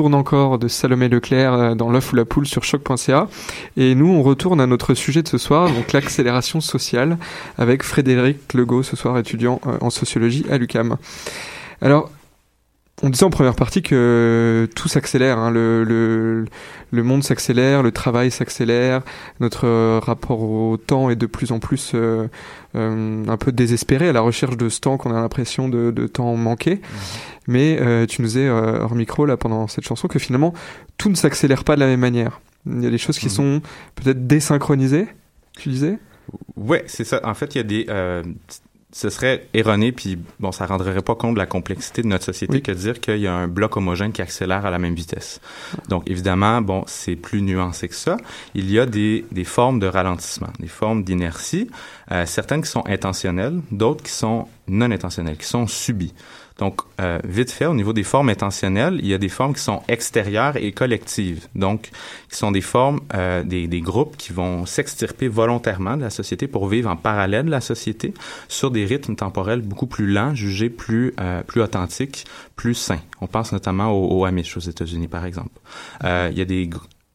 H: Tourne encore
E: de Salomé Leclerc euh, dans l'œuf ou la poule sur choc.ca. Et nous, on retourne à notre sujet de ce soir, donc l'accélération sociale, avec Frédéric Legault, ce soir étudiant euh, en sociologie à l'UCAM. Alors, on disait en première partie que tout s'accélère, hein, le, le, le monde s'accélère, le travail s'accélère, notre euh, rapport au temps est de plus en plus euh, euh, un peu désespéré à la recherche de ce temps qu'on a l'impression de, de temps manqué. Mais euh, tu nous disais euh, hors micro là pendant cette chanson que finalement tout ne s'accélère pas de la même manière. Il y a des choses qui sont peut-être désynchronisées, tu disais?
J: Ouais, c'est ça. En fait, il y a des. Ce serait erroné, puis bon, ça rendrait pas compte de la complexité de notre société que de dire qu'il y a un bloc homogène qui accélère à la même vitesse. Donc, évidemment, bon, c'est plus nuancé que ça. Il y a des, des formes de ralentissement, des formes d'inertie, euh, certaines qui sont intentionnelles, d'autres qui sont non intentionnelles, qui sont subies. Donc, euh, vite fait, au niveau des formes intentionnelles, il y a des formes qui sont extérieures et collectives. Donc, qui sont des formes, euh, des, groupes qui vont s'extirper volontairement de la société pour vivre en parallèle de la société sur des rythmes temporels beaucoup plus lents, jugés plus, euh, plus authentiques, plus sains. On pense notamment aux, aux Amish aux États-Unis, par exemple. Il y a des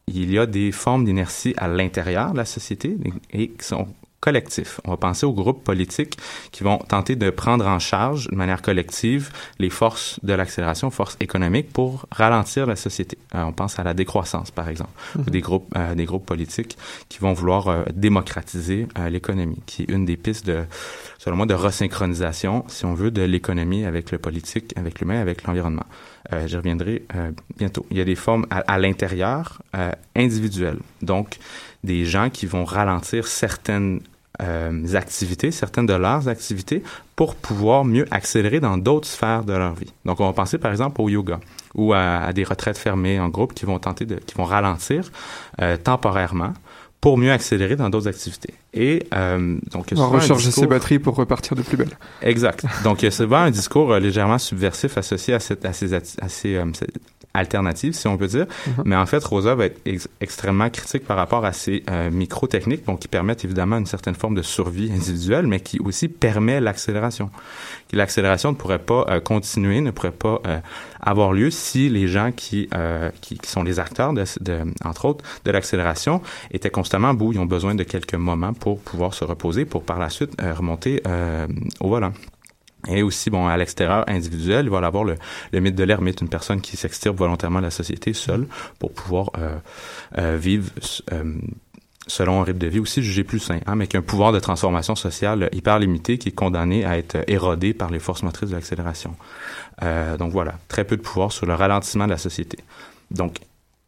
J: il y a des formes d'inertie à l'intérieur de la société et qui sont collectifs. On va penser aux groupes politiques qui vont tenter de prendre en charge de manière collective les forces de l'accélération, forces économiques pour ralentir la société. Euh, on pense à la décroissance, par exemple,
E: Mhm.
J: ou des groupes, euh, des groupes politiques qui vont vouloir euh, démocratiser l'économie, qui est une des pistes de, selon moi, de resynchronisation, si on veut, de l'économie avec le politique, avec l'humain, avec l'environnement. J'y reviendrai bientôt. Il y a des formes à, à l'intérieur individuelles. Donc, des gens qui vont ralentir certaines euh, activités, certaines de leurs activités pour pouvoir mieux accélérer dans d'autres sphères de leur vie. Donc, on va penser par exemple au yoga ou à, à des retraites fermées en groupe qui vont tenter de, qui vont ralentir euh, temporairement pour mieux accélérer dans d'autres activités. Et euh, donc, il y a
E: On recharger ses batteries pour repartir de plus belle.
J: Exact. Donc, il y a souvent un discours euh, légèrement subversif associé à, cette, à ces, à ces, euh, alternative, si on peut dire.
E: Mhm.
J: Mais en fait, Rosa va être ex- extrêmement critique par rapport à ces euh, micro-techniques, bon, qui permettent évidemment une certaine forme de survie individuelle, mais qui aussi permet l'accélération. L'accélération ne pourrait pas euh, continuer, ne pourrait pas euh, avoir lieu si les gens qui, euh, qui, qui sont les acteurs, de, de, entre autres, de l'accélération, étaient constamment à bout. Ils ont besoin de quelques moments pour pouvoir se reposer, pour par la suite remonter euh, au volant. Et aussi, bon, à l'extérieur individuel, il va y avoir le, le mythe de l'ermite, une personne qui s'extirpe volontairement de la société seule pour pouvoir euh, euh, vivre euh, selon un rythme de vie aussi jugé plus sain, hein, mais qui a un pouvoir de transformation sociale hyper limité qui est condamné à être érodé par les forces motrices de l'accélération. Euh, donc voilà, très peu de pouvoir sur le ralentissement de la société. Donc,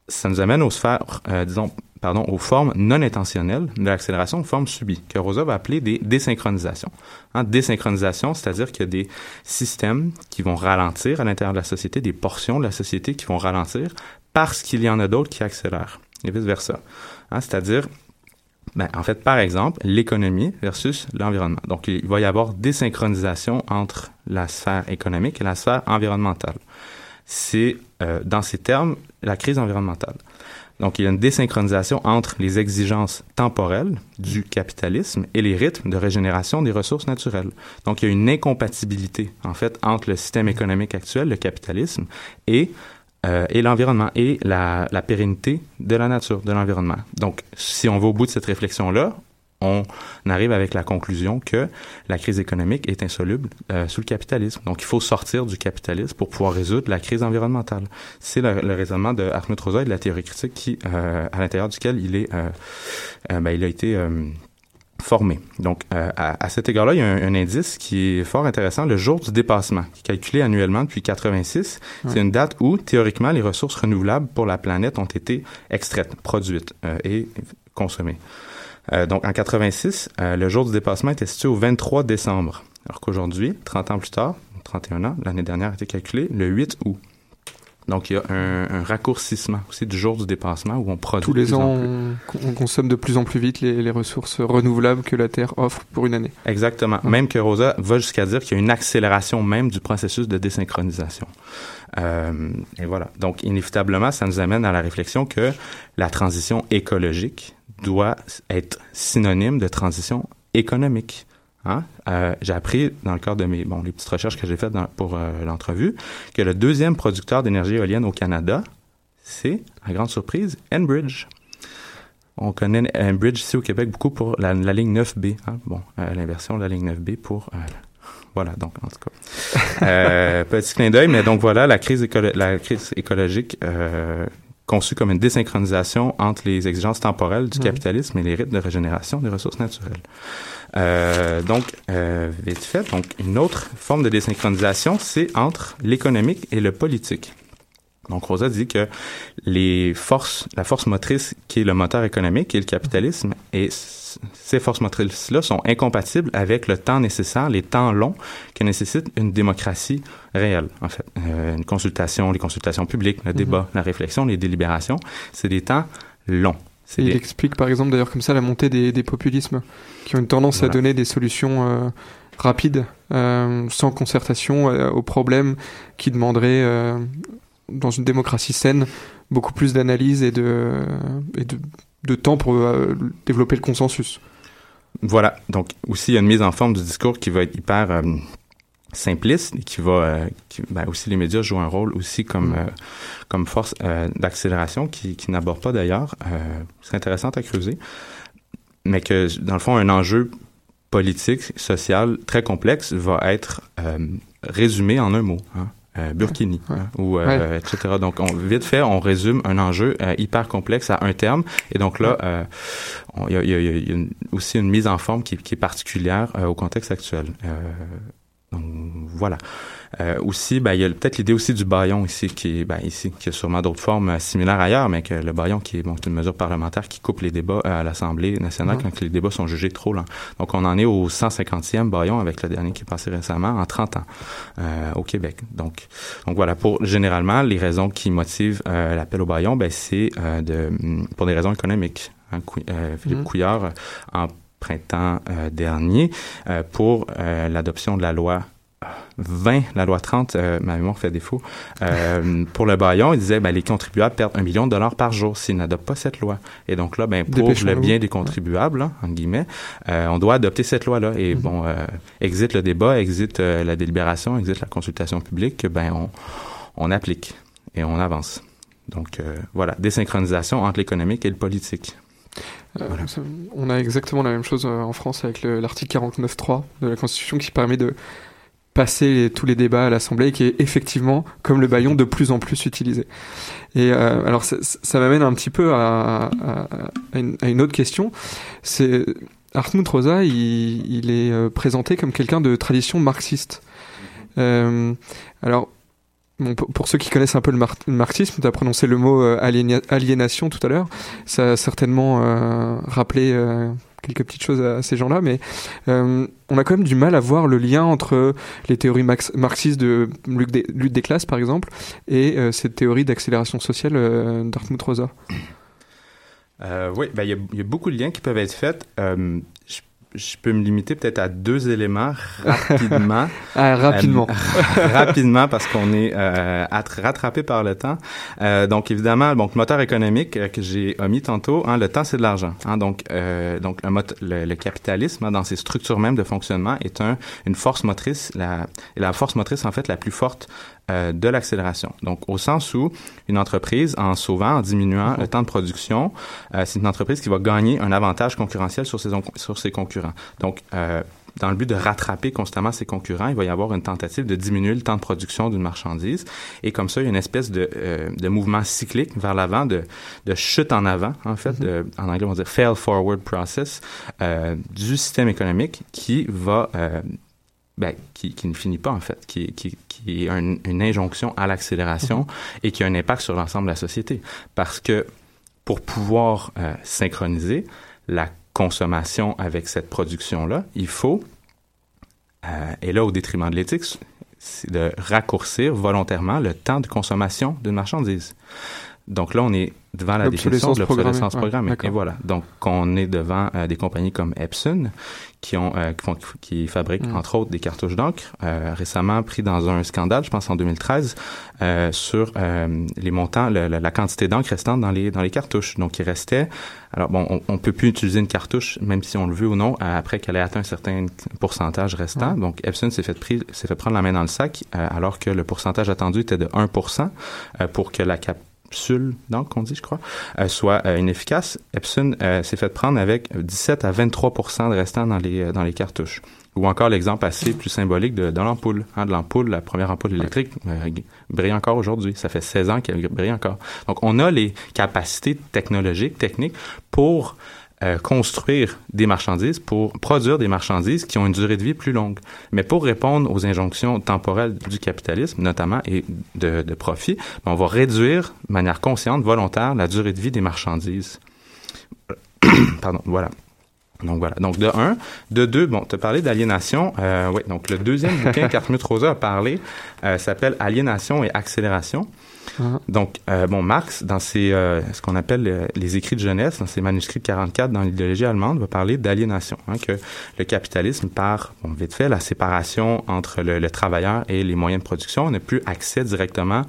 J: ça nous amène aux sphères, euh, disons, pardon, aux formes non intentionnelles de l'accélération, aux formes subies, que Rosa va appeler des désynchronisations. Hein, désynchronisation, c'est-à-dire qu'il y a des systèmes qui vont ralentir à l'intérieur de la société, des portions de la société qui vont ralentir parce qu'il y en a d'autres qui accélèrent, et vice-versa. Hein, c'est-à-dire, ben, en fait, par exemple, l'économie versus l'environnement. Donc, il va y avoir désynchronisation entre la sphère économique et la sphère environnementale. C'est, euh, dans ces termes, la crise environnementale. Donc, il y a une désynchronisation entre les exigences temporelles du capitalisme et les rythmes de régénération des ressources naturelles. Donc, il y a une incompatibilité, en fait, entre le système économique actuel, le capitalisme, et euh, et l'environnement et la, la pérennité de la nature, de l'environnement. Donc, si on va au bout de cette réflexion-là, on arrive avec la conclusion que la crise économique est insoluble euh, sous le capitalisme. Donc, il faut sortir du capitalisme pour pouvoir résoudre la crise environnementale. C'est le, le raisonnement de Ahmed Rosa et de la théorie critique qui, euh, à l'intérieur duquel il est, euh, euh, ben, il a été euh, formé. Donc, euh, à, à, cet égard-là, il y a un, un, indice qui est fort intéressant, le jour du dépassement, qui est calculé annuellement depuis 86. Ouais. C'est une date où, théoriquement, les ressources renouvelables pour la planète ont été extraites, produites euh, et consommées. Euh, donc, en 86, euh, le jour du dépassement était situé au 23 décembre, alors qu'aujourd'hui, 30 ans plus tard, 31 ans, l'année dernière a été calculé le 8 août. Donc, il y a un, un, raccourcissement aussi du jour du dépassement où on produit
E: Tous les
J: plus
E: ans,
J: plus.
E: on consomme de plus en plus vite les, les, ressources renouvelables que la Terre offre pour une année.
J: Exactement. Hum. Même que Rosa va jusqu'à dire qu'il y a une accélération même du processus de désynchronisation. Euh, et voilà. Donc, inévitablement, ça nous amène à la réflexion que la transition écologique doit être synonyme de transition économique. Hein? Euh, j'ai appris dans le cadre de mes bon les petites recherches que j'ai faites pour euh, l'entrevue que le deuxième producteur d'énergie éolienne au Canada, c'est, à grande surprise, Enbridge. On connaît Enbridge ici au Québec beaucoup pour la, ligne 9B. Hein? Bon, euh, l'inversion de la ligne 9B pour voilà, donc en tout cas. [laughs] petit clin d'œil, mais donc voilà, la crise, écolo la crise écologique conçue comme une désynchronisation entre les exigences temporelles du mmh. capitalisme et les rythmes de régénération des ressources naturelles. Euh, donc, euh, vite fait, donc une autre forme de désynchronisation, c'est entre l'économique et le politique. Donc, Rosa dit que les forces, la force motrice qui est le moteur économique et le capitalisme, et ces forces motrices-là sont incompatibles avec le temps nécessaire, les temps longs que nécessite une démocratie réelle, en fait. Euh, une consultation, les consultations publiques, le débat, mm -hmm. la réflexion, les délibérations, c'est des temps longs.
E: Il explique par exemple d'ailleurs comme ça la montée des, des populismes qui ont une tendance à donner des solutions euh, rapides, euh, sans concertation aux problèmes qui demanderaient, dans une démocratie saine, beaucoup plus d'analyse et, de, et de, de temps pour euh, développer le consensus.
J: Voilà. Donc, aussi, il y a une mise en forme du discours qui va être hyper euh, simpliste et qui va... euh, qui- ben, aussi, les médias jouent un rôle aussi comme,
E: Mm.
J: comme force d'accélération qui, qui n'aborde pas d'ailleurs. C'est intéressant à creuser. Mais que, dans le fond, un enjeu politique, social, très complexe va être résumé en un mot. Hein? Euh, Burkini hein, ou euh,
E: Ouais.
J: etc. Donc on, vite fait, on résume un enjeu euh, hyper complexe à un terme. Et donc là, euh, il y a, y a- y a une- aussi une mise en forme qui, qui est particulière euh, au contexte actuel. Euh, donc voilà. Euh, aussi, ben, il y a peut-être l'idée aussi du baillon ici, qui est ben, ici, qui a sûrement d'autres formes euh, similaires ailleurs, mais que le baillon qui est bon, une mesure parlementaire qui coupe les débats euh, à l'Assemblée nationale quand les débats sont jugés trop lents. Donc on en est au 150e baillon avec le dernier qui est passé récemment en 30 ans euh, au Québec. Donc, donc voilà, pour généralement les raisons qui motivent euh, l'appel au baillon, ben c'est euh, de mm, pour des raisons économiques. Hein, Cou- Philippe
E: Mhm.
J: Couillard en printemps dernier euh, pour euh, l'adoption de la loi 20, la loi 30, euh, ma mémoire fait défaut, euh, [laughs] pour le baillon, il disait ben, les contribuables perdent un million de dollars par jour s'ils n'adoptent pas cette loi. Et donc là, ben, pour le bien des contribuables, hein, entre guillemets, euh, on doit adopter cette loi-là. Et bon, euh, exit le débat, exit euh, la délibération, exit la consultation publique, ben on, on applique et on avance. Donc euh, voilà, désynchronisation entre l'économique et le politique.
E: Euh, ça- On a exactement la même chose en France avec le- l'article 49.3 de la Constitution qui permet de passer tous les débats à l'Assemblée qui est effectivement, comme le baillon, de plus en plus utilisé. Et euh, alors ça, m'amène un petit peu à, une, autre question. C'est Hartmut Rosa, il, est euh, présenté comme quelqu'un de tradition marxiste. Euh, alors pour, ceux qui connaissent un peu le, mar- le marxisme, tu as prononcé le mot aliéna- aliénation tout à l'heure. Ça a certainement rappelé quelques petites choses à, ces gens-là, mais euh, on a quand même du mal à voir le lien entre les théories marxistes de lutte des, lutte des classes, par exemple, et euh, cette théorie d'accélération sociale euh, Rosa.
J: Euh, oui, ben, il y a beaucoup de liens qui peuvent être faits. Euh, je, je peux me limiter peut-être à deux éléments rapidement.
E: Ah, [laughs] rapidement.
J: Euh, [laughs] rapidement, parce qu'on est euh, attra- rattrapé par le temps. Euh, donc, évidemment, donc, moteur économique euh, que j'ai omis tantôt, hein, le temps, c'est de l'argent. Hein, donc, euh, donc le, mot- le, le capitalisme, hein, dans ses structures même de fonctionnement, est un, une force motrice, la, la force motrice, en fait, la plus forte euh, de l'accélération. Donc, au sens où une entreprise, en sauvant, en diminuant le temps de production, euh, c'est une entreprise qui va gagner un avantage concurrentiel sur ses, on- sur ses concurrents. Donc, euh, dans le but de rattraper constamment ses concurrents, il va y avoir une tentative de diminuer le temps de production d'une marchandise. Et comme ça, il y a une espèce de, euh, de mouvement cyclique vers l'avant, de, de chute en avant, en fait, de- en anglais, on va dire fail forward process, euh, du système économique qui va... euh, ben, qui, qui ne finit pas en fait, qui, qui, qui est un- une injonction à l'accélération et qui a un impact sur l'ensemble de la société. Parce que pour pouvoir euh, synchroniser la consommation avec cette production-là, il faut, euh, et là au détriment de l'éthique, c'est de raccourcir volontairement le temps de consommation d'une marchandise. Donc là, on est devant la définition de
E: L'obsolescence programmée. Ouais,
J: et voilà. Donc, on est devant euh, des compagnies comme Epson, qui ont euh, qui, font- qui fabriquent
E: Mm.
J: entre autres des cartouches d'encre, euh, récemment pris dans un scandale, je pense en 2013, euh, sur euh, les montants, le- la quantité d'encre restante dans les dans les cartouches. Donc, il restait. Alors bon, on, on peut plus utiliser une cartouche, même si on le veut ou non, après qu'elle ait atteint un certain pourcentage restant. Donc, Epson s'est fait pris, s'est fait prendre la main dans le sac, euh, alors que le pourcentage attendu était de 1% euh, pour que la capsule d'encre, qu'on dit, je crois, euh, soit euh, inefficace. Epson euh, s'est fait prendre avec 17 à 23% de restant dans les, dans les cartouches. Ou encore l'exemple assez plus symbolique de, de l'ampoule. Hein, de l'ampoule, la première ampoule électrique brille encore aujourd'hui. Ça fait 16 ans qu'elle brille encore. Donc, on a les capacités technologiques, techniques pour euh, construire des marchandises, pour produire des marchandises qui ont une durée de vie plus longue. Mais pour répondre aux injonctions temporelles du capitalisme, notamment, et de, de profit, ben, on va réduire de manière consciente, volontaire, la durée de vie des marchandises. [coughs] Pardon, voilà. Donc voilà. Donc de un, de deux, bon, tu as parlé d'aliénation. Euh, oui, donc le deuxième bouquin qu'Artmut Rosa a parlé euh, s'appelle Aliénation et accélération. Donc, euh, bon, Marx, dans ses, euh, ce qu'on appelle euh, les écrits de jeunesse, dans ses manuscrits de 44 dans l'idéologie allemande, va parler d'aliénation, hein, que le capitalisme, par, bon, vite fait, la séparation entre le, le travailleur et les moyens de production, on n'a plus accès directement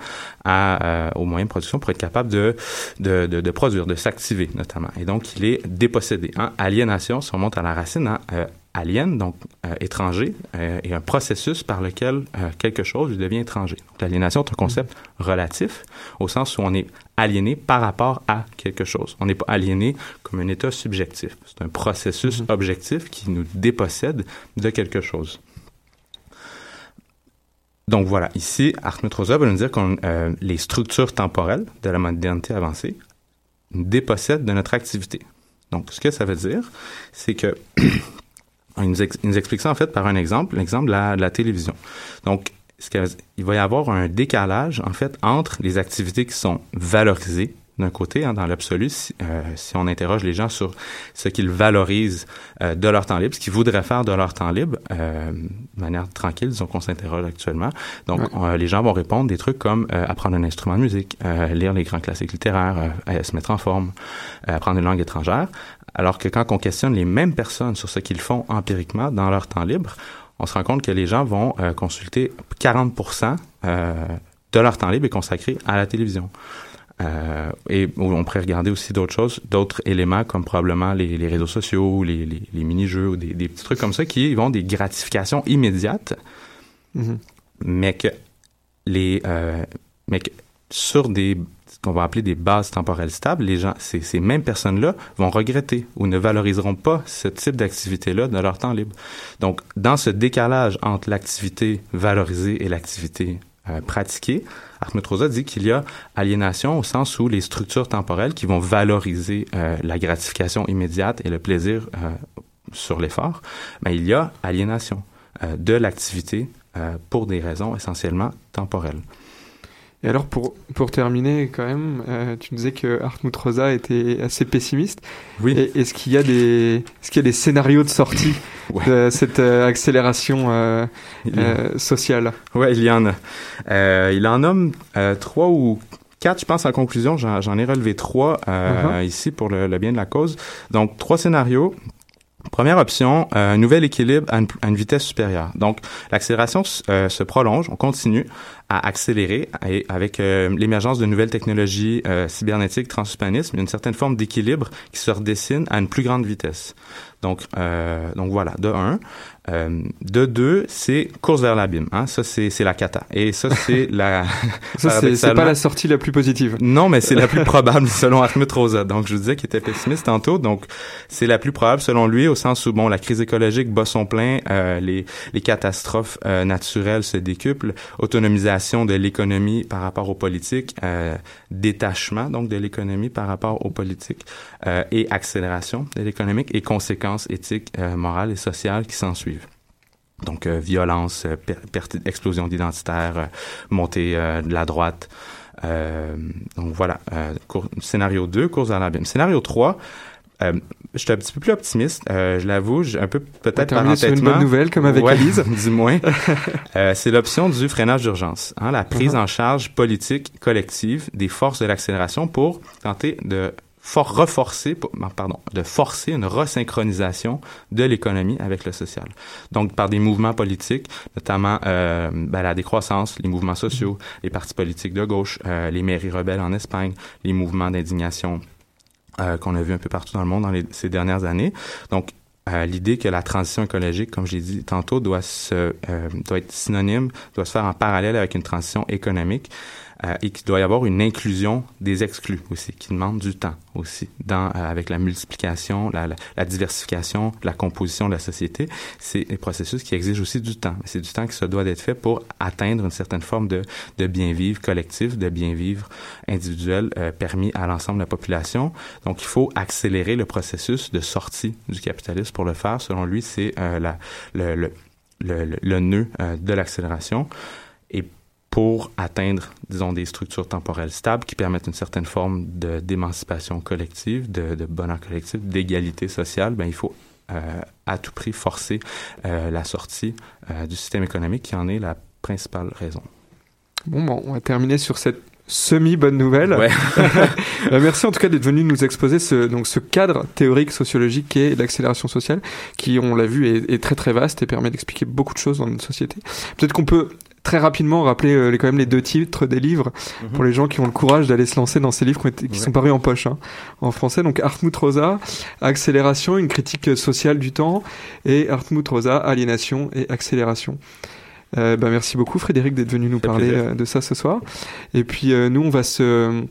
J: à, euh, aux moyens de production pour être capable de, de, de, de produire, de s'activer, notamment. Et donc, il est dépossédé. Hein. Aliénation, si on monte à la racine, hein, euh, alien, donc euh, étranger, euh, et un processus par lequel euh, quelque chose devient étranger. L'aliénation est un concept relatif, au sens où on est aliéné par rapport à quelque chose. On n'est pas aliéné comme un état subjectif. C'est un processus objectif qui nous dépossède de quelque chose. Donc voilà, ici, Hartmut Rosa va nous dire que les structures temporelles de la modernité avancée nous dépossèdent de notre activité. Donc, ce que ça veut dire, c'est que [clears throat] il nous, ex- explique ça en fait par un exemple, l'exemple de la, de la télévision. Donc, il va y avoir un décalage en fait entre les activités qui sont valorisées d'un côté, hein, dans l'absolu, si, euh, si on interroge les gens sur ce qu'ils valorisent euh, de leur temps libre, ce qu'ils voudraient faire de leur temps libre, euh, de manière tranquille, disons qu'on s'interroge actuellement. Donc, euh, les gens vont répondre des trucs comme euh, apprendre un instrument de musique, euh, lire les grands classiques littéraires, euh, se mettre en forme, euh, apprendre une langue étrangère. Alors que quand on questionne les mêmes personnes sur ce qu'ils font empiriquement dans leur temps libre, on se rend compte que les gens vont euh, consulter 40% euh, de leur temps libre est consacré à la télévision. Euh, et on pourrait regarder aussi d'autres choses, d'autres éléments comme probablement les, les réseaux sociaux, les, les, les mini-jeux ou des, des petits trucs comme ça qui vont des gratifications immédiates,
E: Mhm.
J: mais que les euh, mais que sur des ce qu'on va appeler des bases temporelles stables, les gens, ces, ces mêmes personnes-là vont regretter ou ne valoriseront pas ce type d'activité-là de leur temps libre. Donc, dans ce décalage entre l'activité valorisée et l'activité euh, pratiquée, Rosa dit qu'il y a aliénation au sens où les structures temporelles qui vont valoriser euh, la gratification immédiate et le plaisir euh, sur l'effort, mais il y a aliénation euh, de l'activité euh, pour des raisons essentiellement temporelles.
E: Et alors, pour, pour terminer, quand même, euh, tu disais que Hartmut Rosa était assez pessimiste.
J: Oui.
E: Est-ce qu'il y, a des- est-ce qu'il y a des scénarios de sortie [laughs] de cette euh, accélération euh, euh, sociale?
J: Ouais, il y en a. Il en nomme trois ou quatre, je pense, en conclusion. J'en ai relevé trois
E: Mhm.
J: ici pour le, le bien de la cause. Donc, trois scénarios. Première option, euh, un nouvel équilibre à une, vitesse supérieure. Donc, l'accélération euh, se prolonge, on continue à accélérer et avec euh, l'émergence de nouvelles technologies cybernétiques, transhumanisme, il y a une certaine forme d'équilibre qui se redessine à une plus grande vitesse. Donc, donc voilà, de un. Euh, de deux, c'est course vers l'abîme. Hein? Ça, c'est la cata. Et ça, c'est [laughs] la...
E: Ça, c'est- pas la sortie la plus positive.
J: non, mais c'est la plus [laughs] probable selon Ahmed Rosa. Donc, je vous disais qu'il était pessimiste tantôt. Donc, c'est la plus probable selon lui au sens où, bon, la crise écologique bat son plein, euh, les, les catastrophes euh, naturelles se décuplent, autonomisation de l'économie par rapport aux politiques, euh, détachement, donc, de l'économie par rapport aux politiques, euh, et accélération de l'économique et conséquences éthiques, morales et sociales qui s'en suivent. Donc, euh, violence, euh, explosion d'identitaire, euh, montée euh, de la droite. Euh, donc voilà, euh, scénario 2, course à l'abîme. Scénario 3, euh, je suis un petit peu plus optimiste, euh, je l'avoue, j'ai un peu peut-être par
E: sur une bonne nouvelle, comme avec
J: Ouais, [laughs] du moins. [laughs] Euh, c'est l'option du freinage d'urgence, hein, la prise
E: Mhm.
J: en charge politique collective des forces de l'accélération pour tenter de for reforcer, non, pardon, de forcer une resynchronisation de l'économie avec le social. Donc, par des mouvements politiques, notamment euh, ben, la décroissance, les mouvements sociaux, les partis politiques de gauche, euh, les mairies rebelles en Espagne, les mouvements d'indignation euh, qu'on a vu un peu partout dans le monde dans les, ces dernières années. Donc, euh, l'idée que la transition écologique, comme je l'ai dit tantôt, doit se euh, doit être synonyme, doit se faire en parallèle avec une transition économique euh, et qu'il doit y avoir une inclusion des exclus aussi, qui demande du temps aussi, dans, euh, avec la multiplication, la, la, diversification, la composition de la société. C'est des processus qui exigent aussi du temps. C'est du temps qui se doit d'être fait pour atteindre une certaine forme de, de bien-vivre collectif, de bien-vivre individuel euh, permis à l'ensemble de la population. Donc, il faut accélérer le processus de sortie du capitalisme pour le faire. Selon lui, c'est euh, la, le, le, le, le, le nœud euh, de l'accélération. Pour atteindre, disons, des structures temporelles stables qui permettent une certaine forme de d'émancipation collective, de, de bonheur collectif, d'égalité sociale, ben il faut euh, à tout prix forcer euh, la sortie euh, du système économique qui en est la principale raison.
E: Bon, bon, on va terminer sur cette semi bonne nouvelle. [laughs] Euh, merci en tout cas d'être venu nous exposer ce donc ce cadre théorique sociologique qui est l'accélération sociale, qui on l'a vu est, est très très vaste et permet d'expliquer beaucoup de choses dans notre société. Peut-être qu'on peut très rapidement rappeler euh, les- quand même les deux titres des livres
J: Mhm.
E: pour les gens qui ont le courage d'aller se lancer dans ces livres qui, ont été- qui
J: Ouais.
E: sont parus en poche hein, en français. Donc Hartmut Rosa, Accélération, une critique sociale du temps, et Hartmut Rosa, Aliénation et Accélération. Euh, bah, merci beaucoup Frédéric d'être venu nous parler
J: plaisir.
E: euh, de ça ce soir. Et puis euh, nous on va se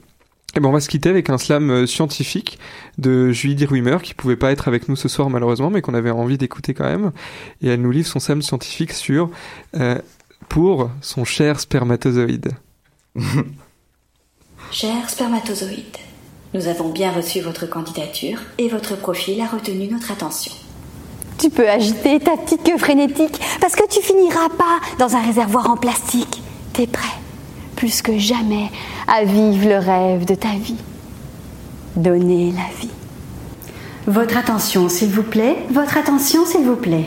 E: eh ben, on va se quitter avec un slam scientifique de Julie Dirwimer qui pouvait pas être avec nous ce soir malheureusement mais qu'on avait envie d'écouter quand même. Et elle nous livre son slam scientifique sur euh, pour son cher spermatozoïde. [laughs]
K: Chers spermatozoïdes, nous avons bien reçu votre candidature et votre profil a retenu notre attention.
L: Tu peux agiter ta petite queue frénétique parce que tu finiras pas dans un réservoir en plastique. T'es prêt, plus que jamais, à vivre le rêve de ta vie. Donner la vie.
K: Votre attention, s'il vous plaît, votre attention, s'il vous plaît.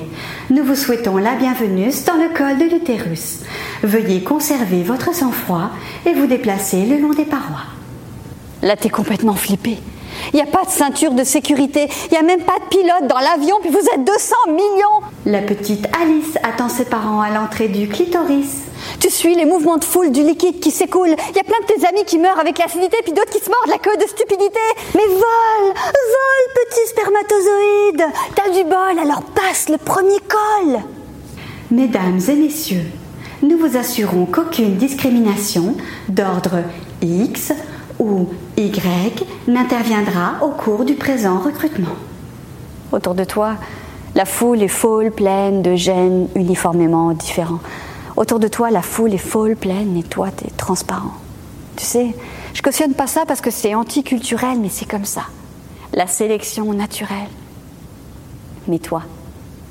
K: Nous vous souhaitons la bienvenue dans le col de l'utérus. Veuillez conserver votre sang-froid et vous déplacer le long des parois.
L: Là, t'es complètement flippé. Il n'y a pas de ceinture de sécurité, il n'y a même pas de pilote dans l'avion, puis vous êtes 200 millions
K: La petite Alice attend ses parents à l'entrée du clitoris.
L: Tu suis les mouvements de foule du liquide qui s'écoule. Il y a plein de tes amis qui meurent avec l'acidité, puis d'autres qui se mordent la queue de stupidité. Mais vole, vole, petit spermatozoïde. T'as du bol, alors passe le premier col.
K: Mesdames et messieurs, nous vous assurons qu'aucune discrimination d'ordre X ou Y n'interviendra au cours du présent recrutement.
L: Autour de toi, la foule est folle, pleine de gènes uniformément différents. Autour de toi, la foule est folle, pleine, et toi, t'es transparent. Tu sais, je cautionne pas ça parce que c'est anticulturel, mais c'est comme ça. La sélection naturelle. Mais toi,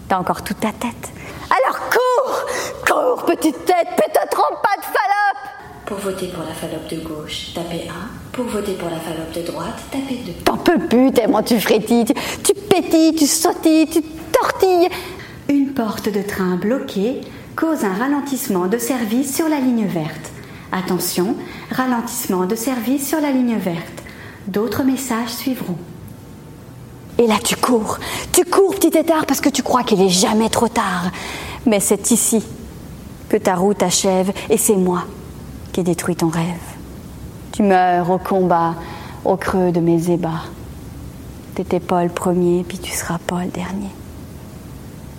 L: t'as encore toute ta tête. Alors cours Cours, petite tête, te trompe pas de fallope
K: Pour voter pour la fallope de gauche, tapez 1. Pour voter pour la fallope de droite, tapez 2.
L: T'en peux plus tellement tu frétilles, tu, tu pétilles, tu sautilles, tu tortilles.
K: Une porte de train bloquée cause un ralentissement de service sur la ligne verte. Attention, ralentissement de service sur la ligne verte. D'autres messages suivront.
L: Et là, tu cours. Tu cours, petit étard, parce que tu crois qu'il est jamais trop tard. Mais c'est ici que ta route achève, et c'est moi qui détruis ton rêve. Tu meurs au combat, au creux de mes ébats. T'étais pas le premier, puis tu seras pas le dernier.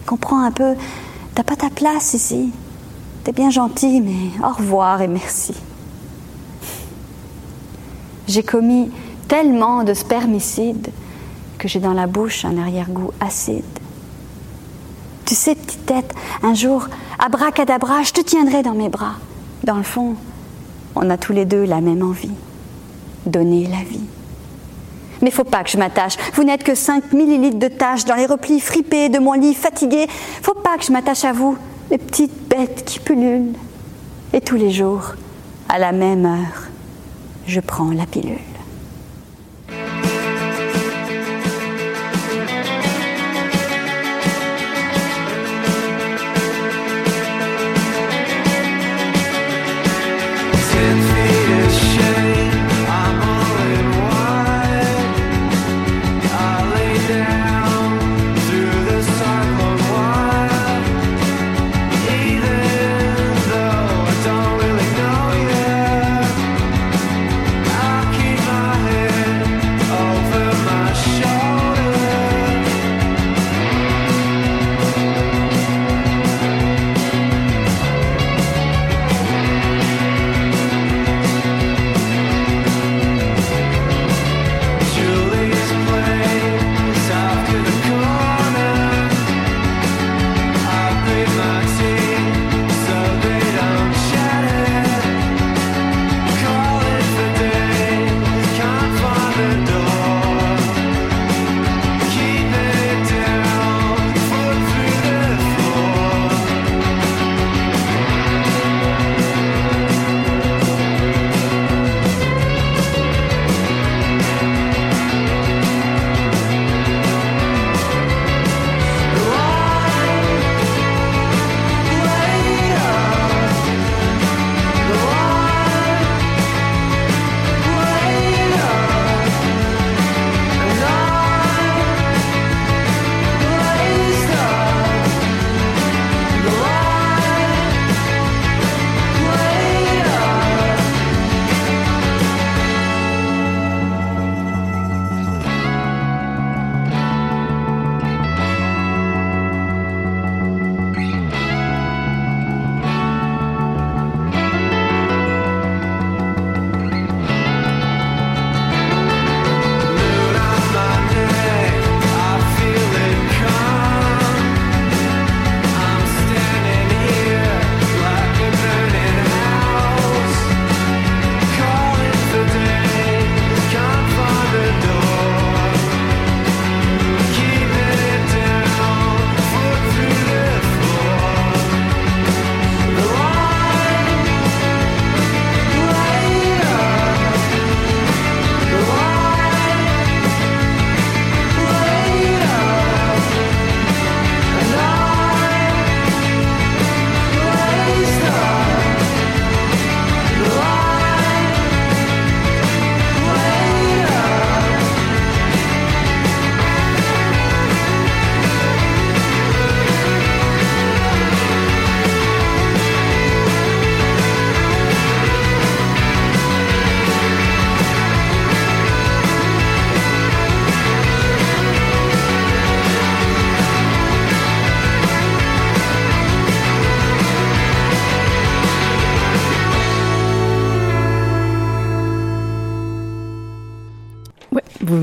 L: Comprends un peu, t'as pas ta place ici. T'es bien gentil, mais au revoir et merci. J'ai commis tellement de spermicides que j'ai dans la bouche un arrière-goût acide. Tu sais, petite tête, un jour, abracadabra, je te tiendrai dans mes bras. Dans le fond, on a tous les deux la même envie donner la vie. Mais faut pas que je m'attache. Vous n'êtes que 5 millilitres de taches dans les replis fripés de mon lit fatigué. Faut pas que je m'attache à vous, les petites bêtes qui pullulent. Et tous les jours, à la même heure, je prends la pilule.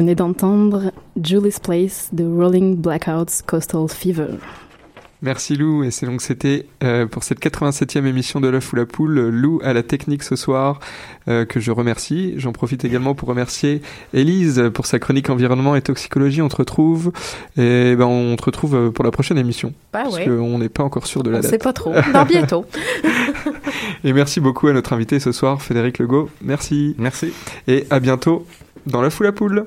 M: Venez d'entendre Julie's Place de Rolling Blackouts Coastal Fever.
E: Merci Lou, et c'est donc c'était euh, pour cette 87e émission de l'œuf ou la poule, Lou à la technique ce soir, euh, que je remercie. J'en profite également pour remercier Élise pour sa chronique environnement et toxicologie. On te retrouve, et ben on te retrouve pour la prochaine émission.
G: Bah
E: parce
G: ouais.
E: qu'on n'est pas encore sûr de la
G: On
E: date.
G: sait pas trop. Dans bientôt. [laughs]
E: et merci beaucoup à notre invité ce soir, Frédéric Legault. Merci.
J: Merci.
E: Et à bientôt dans l'œuf ou la poule.